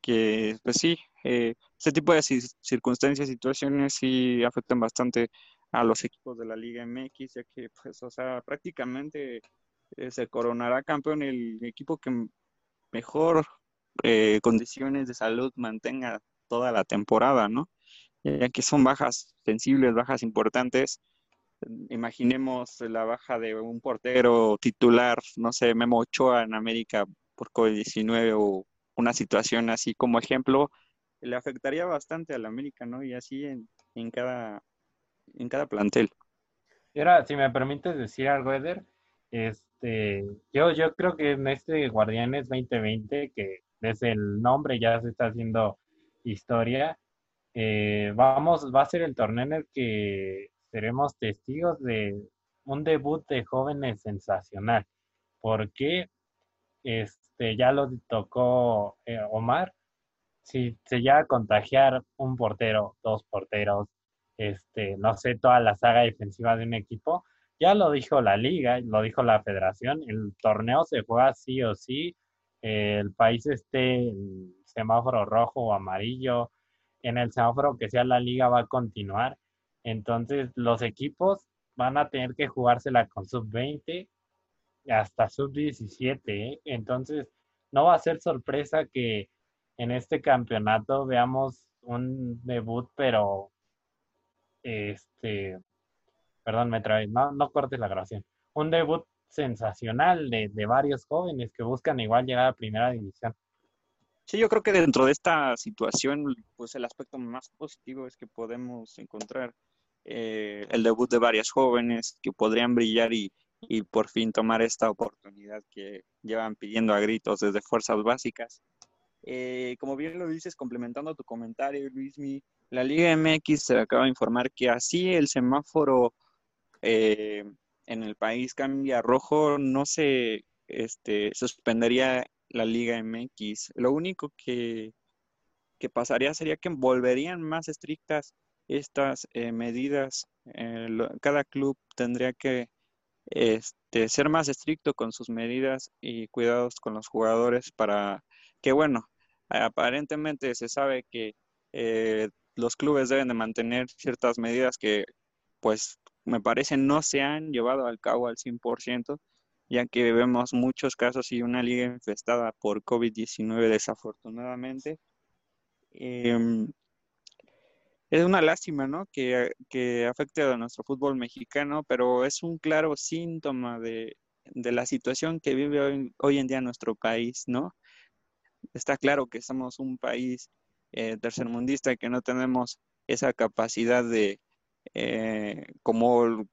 Que pues sí, eh, este tipo de circunstancias, situaciones sí afectan bastante a los equipos de la Liga MX, ya que pues, o sea, prácticamente eh, se coronará campeón el equipo que mejor eh, condiciones de salud mantenga toda la temporada, ¿no? Ya que son bajas sensibles, bajas importantes, imaginemos la baja de un portero titular, no sé, Memo Ochoa en América por COVID-19 o una situación así como ejemplo, le afectaría bastante a la América, ¿no? Y así en, en, cada, en cada plantel. Ahora, si me permites decir algo, Eder, este, yo, yo creo que en este Guardianes 2020, que desde el nombre ya se está haciendo historia, eh, vamos, va a ser el torneo en el que seremos testigos de un debut de jóvenes sensacional. Porque este, ya lo tocó eh, Omar. Si se llega a contagiar un portero, dos porteros, este, no sé, toda la saga defensiva de un equipo, ya lo dijo la liga, lo dijo la federación, el torneo se juega sí o sí, el país esté en semáforo rojo o amarillo, en el semáforo que sea la liga va a continuar. Entonces los equipos van a tener que jugársela con sub-20 hasta sub-17. ¿eh? Entonces no va a ser sorpresa que en este campeonato veamos un debut, pero este, perdón, me trae, no, no cortes la grabación. Un debut sensacional de, de varios jóvenes que buscan igual llegar a primera división. Sí, yo creo que dentro de esta situación, pues el aspecto más positivo es que podemos encontrar eh, el debut de varios jóvenes que podrían brillar y, y, por fin tomar esta oportunidad que llevan pidiendo a gritos desde fuerzas básicas. Eh, como bien lo dices, complementando tu comentario, Luismi, la Liga MX se acaba de informar que así el semáforo eh, en el país cambia rojo, no se este, suspendería la Liga MX. Lo único que, que pasaría sería que volverían más estrictas estas eh, medidas. Eh, cada club tendría que este, ser más estricto con sus medidas y cuidados con los jugadores para que, bueno, aparentemente se sabe que eh, los clubes deben de mantener ciertas medidas que, pues, me parece no se han llevado al cabo al 100%, ya que vemos muchos casos y una liga infestada por COVID-19 desafortunadamente. Em, es una lástima, ¿no? Que, que, afecte a nuestro fútbol mexicano, pero es un claro síntoma de, la situación que vive hoy, hoy, en día nuestro país, ¿no? Está claro que somos un país eh, tercermundista que no tenemos esa capacidad de, eh, como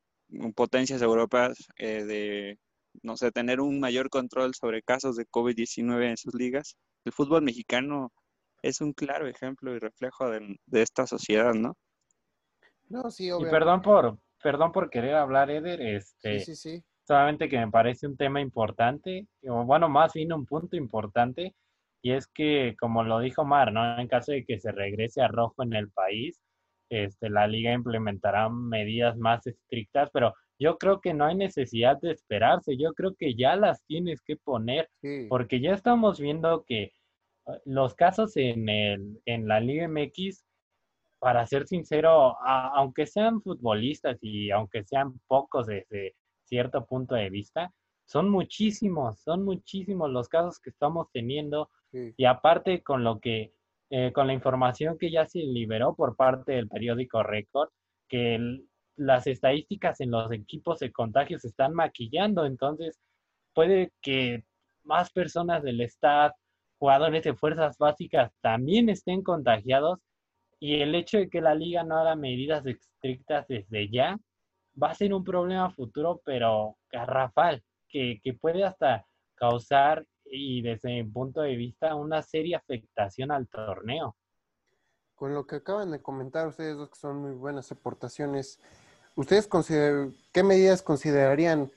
potencias europeas, eh, de, no sé, tener un mayor control sobre casos de COVID-19 en sus ligas. El fútbol mexicano es un claro ejemplo y reflejo de, esta sociedad, ¿no? No, sí, Y perdón por, perdón por querer hablar, Eder, este, sí, sí, solamente que me parece un tema importante, o bueno, más bien un punto importante, y es que, como lo dijo Mar, ¿no? En caso de que se regrese a rojo en el país, este, la liga implementará medidas más estrictas, pero yo creo que no hay necesidad de esperarse, yo creo que ya las tienes que poner, porque ya estamos viendo que ah, los casos en, el, en la Liga MX, para ser sincero, aunque sean futbolistas y aunque sean pocos desde cierto punto de vista, son muchísimos, son muchísimos los casos que estamos teniendo y aparte con lo que eh, con la información que ya se liberó por parte del periódico Record, que las estadísticas en los equipos de contagio se están maquillando, entonces puede que más personas del staff, jugadores de fuerzas básicas también estén contagiados y el hecho de que la liga no haga medidas estrictas desde ya va a ser un problema futuro, pero garrafal, que, que puede hasta causar y desde mi punto de vista una seria afectación al torneo. Con lo que acaban de comentar ustedes dos que son muy buenas aportaciones, ¿ustedes qué medidas considerarían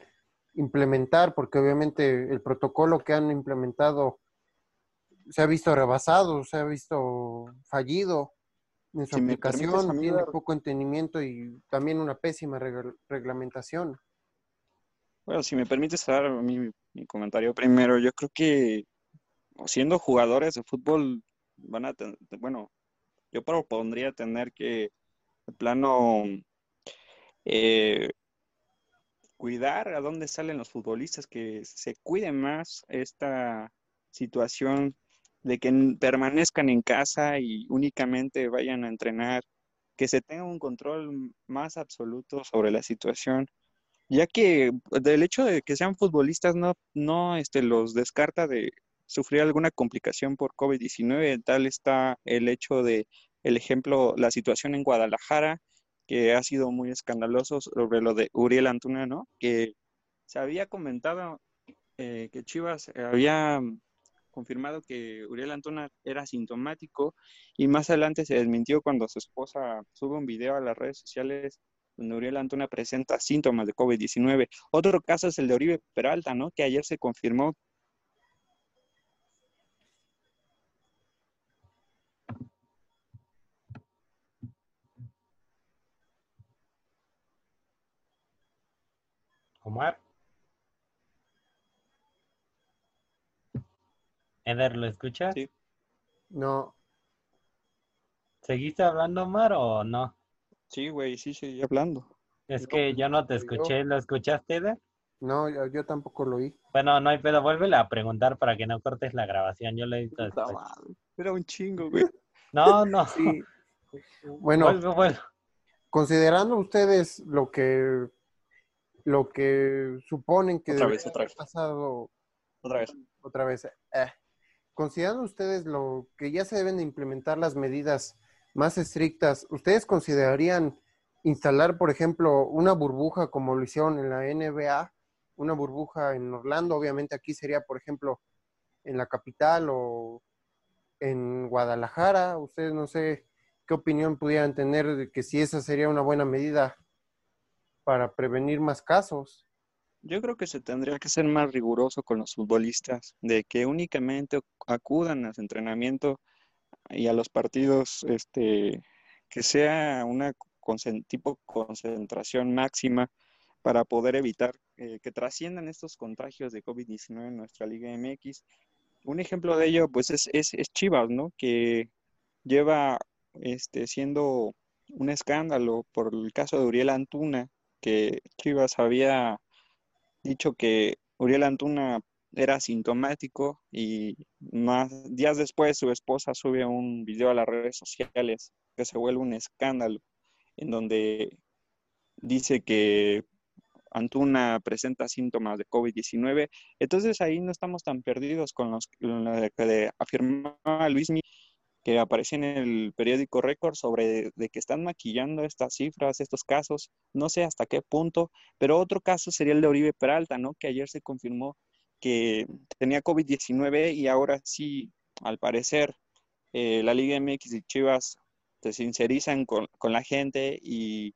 implementar? Porque obviamente el protocolo que han implementado se ha visto rebasado, se ha visto fallido en su aplicación, tiene poco entendimiento y también una pésima reglamentación. Bueno, si me permites dar mi, comentario primero, yo creo que siendo jugadores de fútbol van a tener, bueno, yo propondría tener que, de plano, eh, cuidar a dónde salen los futbolistas, que se cuide más esta situación de que permanezcan en casa y únicamente vayan a entrenar, que se tenga un control más absoluto sobre la situación ya que del hecho de que sean futbolistas no, no este, los descarta de sufrir alguna complicación por COVID-19. Tal está el hecho de, el ejemplo, la situación en Guadalajara, que ha sido muy escandaloso sobre lo de Uriel Antuna, ¿no? Que se había comentado eh, que Chivas había confirmado que Uriel Antuna era sintomático y más adelante se desmintió cuando su esposa sube un video a las redes sociales donde Uriel Antuna presenta síntomas de COVID-19. Otro caso es el de Oribe Peralta, ¿no? Que ayer se confirmó Omar. Eder, ¿lo escuchas? Sí. No, ¿Seguiste hablando, Omar, o no? Sí, güey, sí, seguí hablando. Es No, que yo no te escuché. ¿Lo escuchaste, Eder? no, yo, yo tampoco lo oí. Bueno, no hay pedo. Vuélvele a preguntar para que no cortes la grabación. Yo le después. madre, Era un chingo, güey. No, no. Sí. Bueno, Vuelve, vuelve. considerando ustedes lo que lo que suponen que Otra vez, otra haber vez. pasado Otra vez. otra vez, eh, considerando ustedes lo que ya se deben de implementar las medidas más estrictas, ¿ustedes considerarían instalar, por ejemplo, una burbuja como lo hicieron en la NBA, una burbuja en Orlando? Obviamente aquí sería, por ejemplo, en la capital o en Guadalajara. Ustedes no sé qué opinión pudieran tener de que si esa sería una buena medida para prevenir más casos. Yo creo que se tendría que ser más riguroso con los futbolistas, de que únicamente acudan a su entrenamiento y a los partidos, este, que sea una tipo concentración máxima para poder evitar eh, que trasciendan estos contagios de COVID-19 en nuestra Liga MX. Un ejemplo de ello, pues, es, es, es Chivas, ¿no? Que lleva este, siendo un escándalo por el caso de Uriel Antuna, que Chivas había dicho que Uriel Antuna era asintomático y más días después su esposa sube un video a las redes sociales que se vuelve un escándalo en donde dice que Antuna presenta síntomas de COVID-19. Entonces ahí no estamos tan perdidos con los lo que afirmaba Luismi que aparece en el periódico Récord sobre de que están maquillando estas cifras, estos casos, no sé hasta qué punto, pero otro caso sería el de Oribe Peralta, ¿no? Que ayer se confirmó que tenía COVID-19 y ahora sí, al parecer, eh, la Liga MX y Chivas se sincerizan con, con la gente y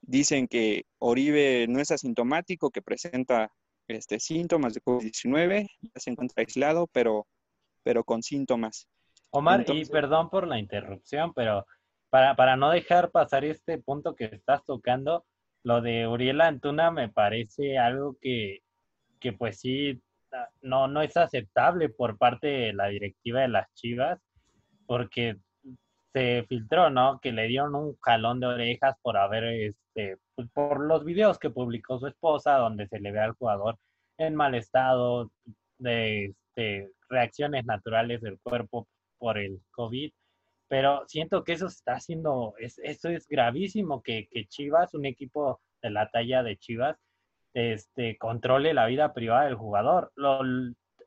dicen que Oribe no es asintomático, que presenta este, síntomas de COVID-19, ya se encuentra aislado, pero, pero con síntomas. Omar, Entonces- y perdón por la interrupción, pero para, para no dejar pasar este punto que estás tocando, lo de Uriel Antuna me parece algo que, que pues sí, ah, no, no es aceptable por parte de la directiva de las Chivas, porque se filtró, ¿no? Que le dieron un jalón de orejas por haber, este, pues, por los videos que publicó su esposa, donde se le ve al jugador en mal estado, de este, reacciones naturales del cuerpo por el COVID, pero siento que eso está haciendo, es, eso es gravísimo, que, Chivas, un equipo de la talla de Chivas, este, controle la vida privada del jugador.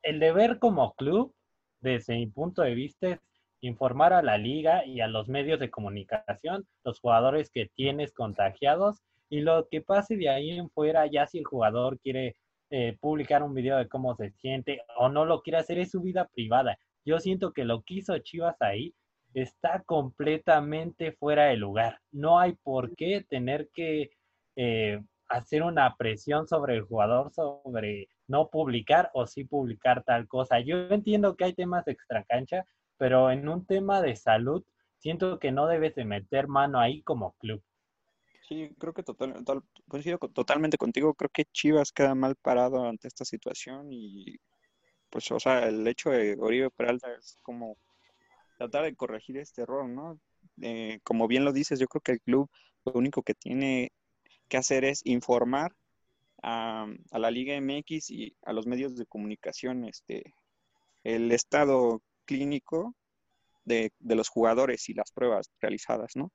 El deber como club, desde mi punto de vista, es informar a la liga y a los medios de comunicación, los jugadores que tienes contagiados y lo que pase de ahí en fuera, ya si el jugador quiere eh, publicar un video de cómo se siente o no lo quiere hacer, es su vida privada. Yo siento que lo que hizo Chivas ahí está completamente fuera de lugar. No hay por qué tener que eh, hacer una presión sobre el jugador sobre no publicar o sí publicar tal cosa. Yo entiendo que hay temas extracancha, pero en un tema de salud siento que no debes de meter mano ahí como club. Sí, creo que coincido co- totalmente contigo. Creo que Chivas queda mal parado ante esta situación y pues, o sea, el hecho de Oribe Peralta es como tratar de corregir este error, ¿no? Eh, como bien lo dices, yo creo que el club lo único que tiene que hacer es informar a, a la Liga MX y a los medios de comunicación este, el estado clínico de, de los jugadores y las pruebas realizadas, ¿no?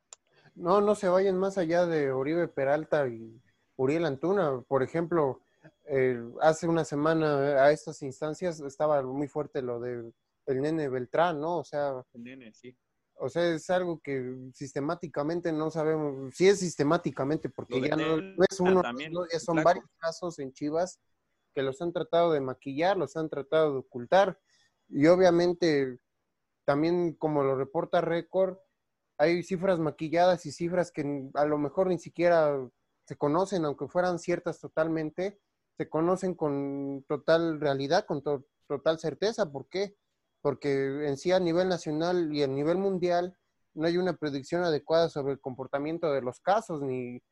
No, no se vayan más allá de Oribe Peralta y Uriel Antuna. Por ejemplo, eh, hace una semana a estas instancias estaba muy fuerte lo de el nene Beltrán, ¿no? O sea, sí. o sea, es algo que sistemáticamente no sabemos, si es sistemáticamente, porque de ya no, es uno, también, no, ya son varios casos en Chivas que los han tratado de maquillar, los han tratado de ocultar. Y obviamente, también como lo reporta Récord, hay cifras maquilladas y cifras que a lo mejor ni siquiera se conocen, aunque fueran ciertas totalmente, se conocen con total realidad, con total certeza. ¿Por qué? Porque en sí a nivel nacional y a nivel mundial no hay una predicción adecuada sobre el comportamiento de los casos, ni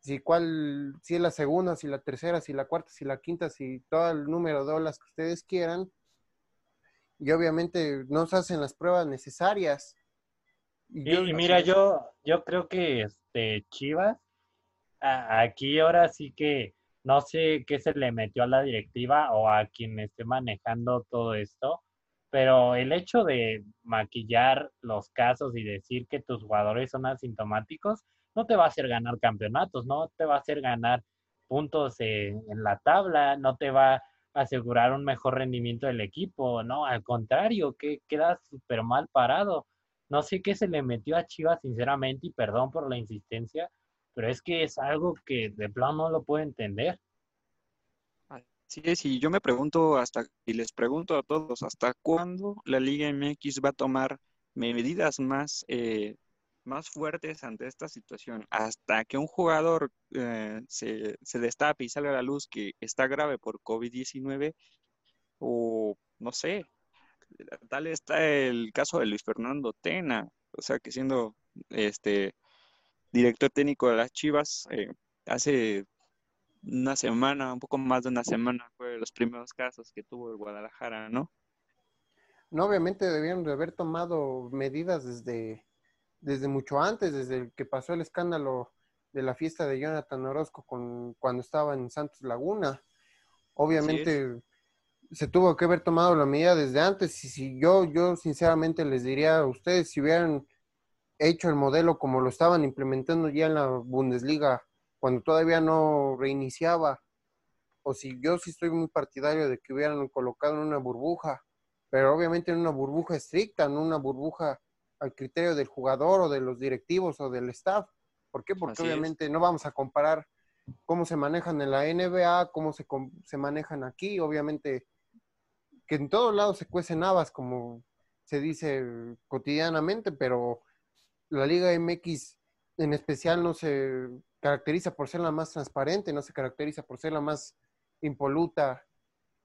si cuál, si es la segunda, si la tercera, si la cuarta, si la quinta, si todo el número de olas que ustedes quieran. Y obviamente no se hacen las pruebas necesarias. Y, mira, yo, yo creo que este Chivas, aquí ahora sí que no sé qué se le metió a la directiva o a quien esté manejando todo esto, pero el hecho de maquillar los casos y decir que tus jugadores son asintomáticos no te va a hacer ganar campeonatos, no te va a hacer ganar puntos en, la tabla, no te va a asegurar un mejor rendimiento del equipo, no, al contrario, que quedas súper mal parado. No sé qué se le metió a Chivas, sinceramente, y perdón por la insistencia, pero es que es algo que de plano no lo puedo entender. Sí, es, y yo me pregunto hasta, y les pregunto a todos, ¿hasta cuándo la Liga MX va a tomar medidas más, eh, más fuertes ante esta situación? Hasta que un jugador eh, se, se destape y salga a la luz que está grave por COVID-19, o no sé, tal está el caso de Luis Fernando Tena, o sea que siendo este director técnico de las Chivas, eh, hace una semana, un poco más de una semana, fue los primeros casos que tuvo el Guadalajara, ¿no? No, obviamente debieron de haber tomado medidas desde, desde mucho antes, desde que pasó el escándalo de la fiesta de Jonathan Orozco con, cuando estaba en Santos Laguna. Obviamente se tuvo que haber tomado la medida desde antes y si yo, yo sinceramente les diría a ustedes, si hubieran hecho el modelo como lo estaban implementando ya en la Bundesliga cuando todavía no reiniciaba, o si yo sí estoy muy partidario de que hubieran colocado en una burbuja, pero obviamente en una burbuja estricta, no una burbuja al criterio del jugador o de los directivos o del staff. ¿Por qué? Porque obviamente no vamos a comparar cómo se manejan en la NBA, cómo se, se manejan aquí, obviamente que en todos lados se cuecen habas, como se dice cotidianamente, pero la Liga MX en especial no se caracteriza por ser la más transparente, no se caracteriza por ser la más impoluta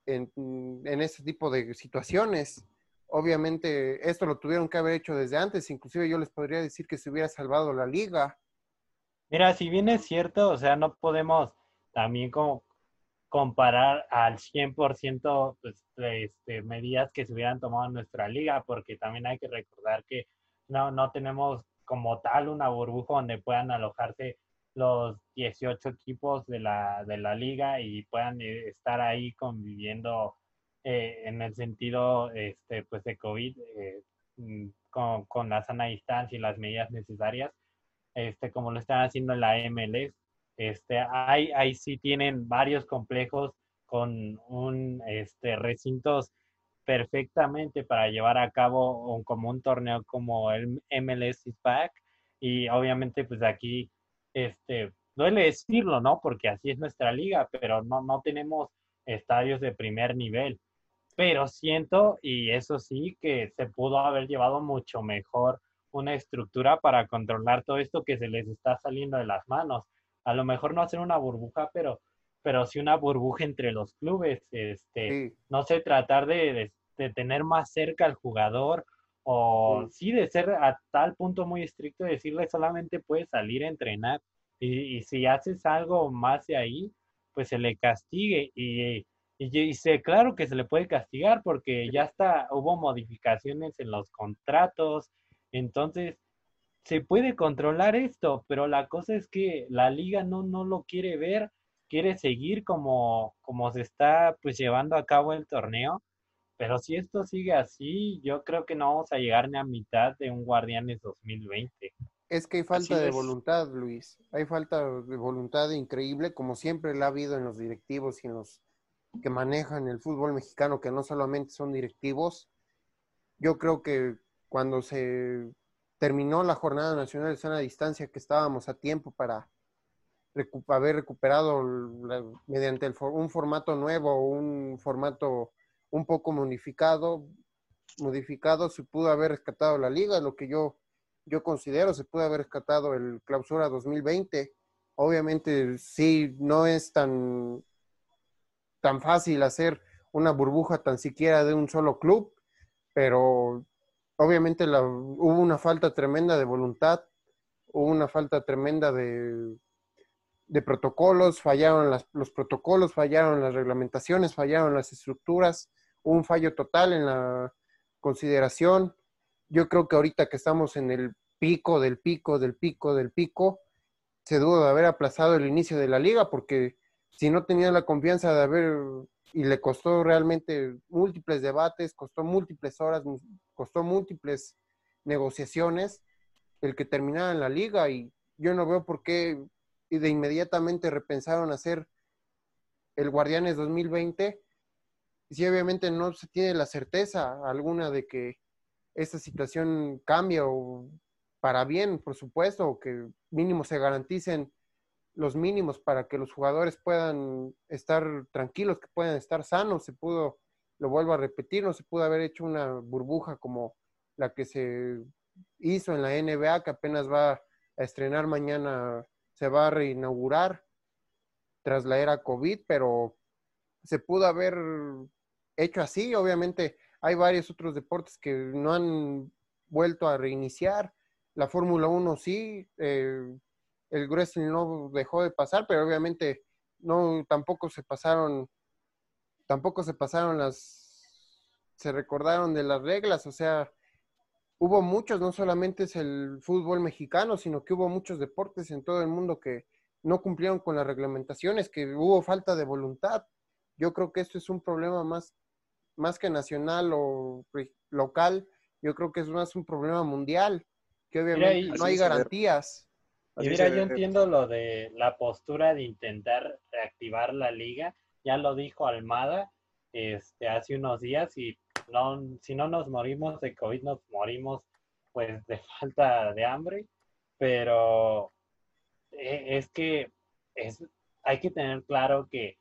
en, en este tipo de situaciones. Obviamente esto lo tuvieron que haber hecho desde antes, inclusive yo les podría decir que se hubiera salvado la liga. Mira, si bien es cierto, o sea, no podemos también como comparar al 100% pues, este, medidas que se hubieran tomado en nuestra liga, porque también hay que recordar que no, no tenemos como tal una burbuja donde puedan alojarse los 18 equipos de la, de la liga y puedan eh, estar ahí conviviendo eh, en el sentido este, pues de COVID eh, mm, con, con, la sana distancia y las medidas necesarias, este, como lo están haciendo en la MLS. Este, ahí, ahí sí tienen varios complejos con un este, recintos perfectamente para llevar a cabo un, como un torneo como el MLS is back y obviamente pues aquí este, duele decirlo, ¿no? Porque así es nuestra liga, pero no, no tenemos estadios de primer nivel. Pero siento, y eso sí, que se pudo haber llevado mucho mejor una estructura para controlar todo esto que se les está saliendo de las manos. A lo mejor no hacer una burbuja, pero, pero sí una burbuja entre los clubes. Este, No sé, tratar de, de, tener más cerca al jugador o sí. de ser a tal punto muy estricto, decirle solamente puedes salir a entrenar y, si haces algo más de ahí, pues se le castigue y, y, sé, claro que se le puede castigar porque ya está, hubo modificaciones en los contratos, entonces se puede controlar esto, pero la cosa es que la liga no, no lo quiere ver, quiere seguir como, como se está pues llevando a cabo el torneo pero si esto sigue así, yo creo que no vamos a llegar ni a mitad de un Guardianes 2020. Es que hay falta de voluntad, Luis. Hay falta de voluntad increíble, como siempre la ha habido en los directivos y en los que manejan el fútbol mexicano, que no solamente son directivos. Yo creo que cuando se terminó la jornada nacional de sana distancia, que estábamos a tiempo para haber recuperado mediante un formato nuevo, un formato un poco modificado, modificado, se pudo haber rescatado la liga, lo que yo yo considero, se pudo haber rescatado el clausura 2020. Obviamente, sí, no es tan, tan fácil hacer una burbuja tan siquiera de un solo club, pero obviamente la, hubo una falta tremenda de voluntad, hubo una falta tremenda de, de protocolos, fallaron las, los protocolos, fallaron las reglamentaciones, fallaron las estructuras, un fallo total en la consideración. Yo creo que ahorita que estamos en el pico del pico del pico del pico, se duda de haber aplazado el inicio de la liga porque si no tenía la confianza de haber y le costó realmente múltiples debates, costó múltiples horas, costó múltiples negociaciones el que terminara en la liga y yo no veo por qué y de inmediatamente repensaron hacer el Guardianes 2020 si obviamente no se tiene la certeza alguna de que esta situación cambia o para bien, por supuesto, o que mínimo se garanticen los mínimos para que los jugadores puedan estar tranquilos, que puedan estar sanos. Se pudo, lo vuelvo a repetir, no se pudo haber hecho una burbuja como la que se hizo en la NBA, que apenas va a estrenar mañana, se va a reinaugurar tras la era COVID, pero se pudo haber hecho así. Obviamente hay varios otros deportes que no han vuelto a reiniciar. La Fórmula 1 sí, eh, el wrestling no dejó de pasar, pero obviamente no tampoco se pasaron tampoco se pasaron las se recordaron de las reglas, o sea, hubo muchos, no solamente es el fútbol mexicano, sino que hubo muchos deportes en todo el mundo que no cumplieron con las reglamentaciones, que hubo falta de voluntad. Yo creo que esto es un problema más, más que nacional o local, yo creo que es más un problema mundial, que obviamente no hay garantías. Y mira, yo entiendo lo de la postura de intentar reactivar la liga. Ya lo dijo Almada este, hace unos días y no, si no nos morimos de COVID, nos morimos pues de falta de hambre. Pero e, es que es, hay que tener claro que,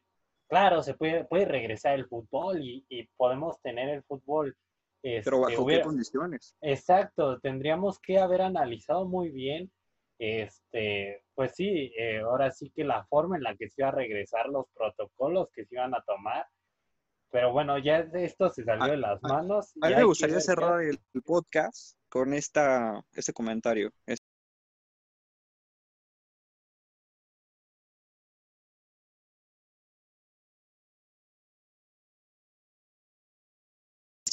claro, se puede, puede regresar el fútbol y, podemos tener el fútbol. pero bajo este, qué condiciones. Exacto, tendríamos que haber analizado muy bien este, pues sí, eh, ahora sí que la forma en la que se iba a regresar los protocolos que se iban a tomar, pero bueno, ya esto se salió de las manos. A mí me gustaría cerrar el, podcast con esta, este comentario. Este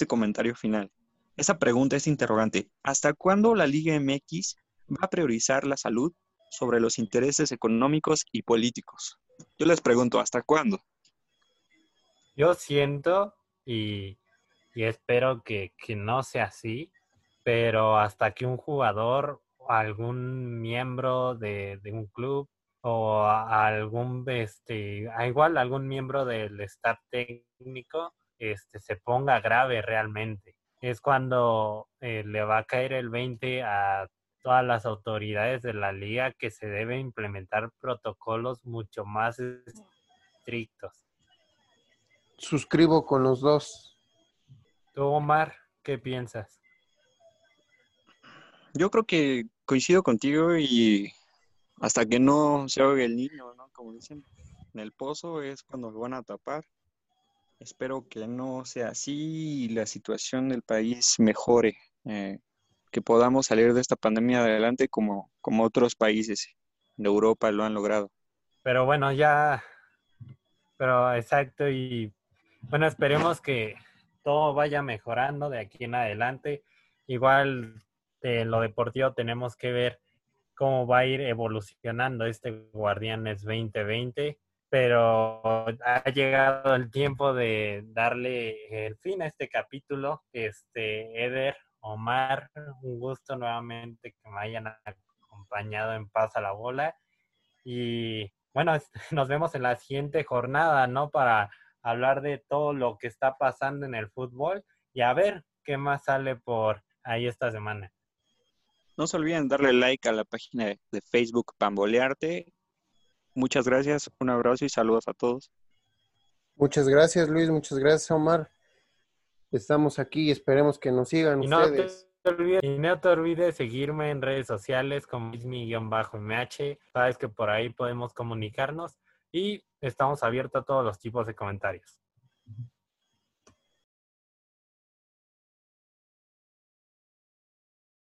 comentario final. Esa pregunta es interrogante. ¿Hasta cuándo la Liga MX va a priorizar la salud sobre los intereses económicos y políticos. Yo les pregunto, ¿hasta cuándo? Yo siento y, espero que, no sea así, pero hasta que un jugador algún miembro de, un club o algún, este, igual algún miembro del staff técnico este, se ponga grave realmente. Es cuando eh, le va a caer el 20 a todas las autoridades de la liga que se debe implementar protocolos mucho más estrictos. Suscribo con los dos. ¿Tú, Omar, qué piensas? Yo creo que coincido contigo y hasta que no se ahogue el niño, ¿no? Como dicen, en el pozo es cuando lo van a tapar. Espero que no sea así y la situación del país mejore. Eh, que podamos salir de esta pandemia adelante como, como otros países de Europa lo han logrado. Pero bueno, ya, pero exacto, y bueno, esperemos que todo vaya mejorando de aquí en adelante. Igual en lo deportivo tenemos que ver cómo va a ir evolucionando este Guardianes 2020, pero ha llegado el tiempo de darle el fin a este capítulo. Este, Eder, Omar, un gusto nuevamente que me hayan acompañado en Paz a la Bola. Y bueno, nos vemos en la siguiente jornada, ¿no? Para hablar de todo lo que está pasando en el fútbol y a ver qué más sale por ahí esta semana. No se olviden darle like a la página de Facebook Pambolearte. Muchas gracias, un abrazo y saludos a todos. Muchas gracias Luis, muchas gracias Omar estamos aquí y esperemos que nos sigan y ustedes. No olvides, y no te olvides seguirme en redes sociales como ismi-mh. Sabes que por ahí podemos comunicarnos y estamos abiertos a todos los tipos de comentarios.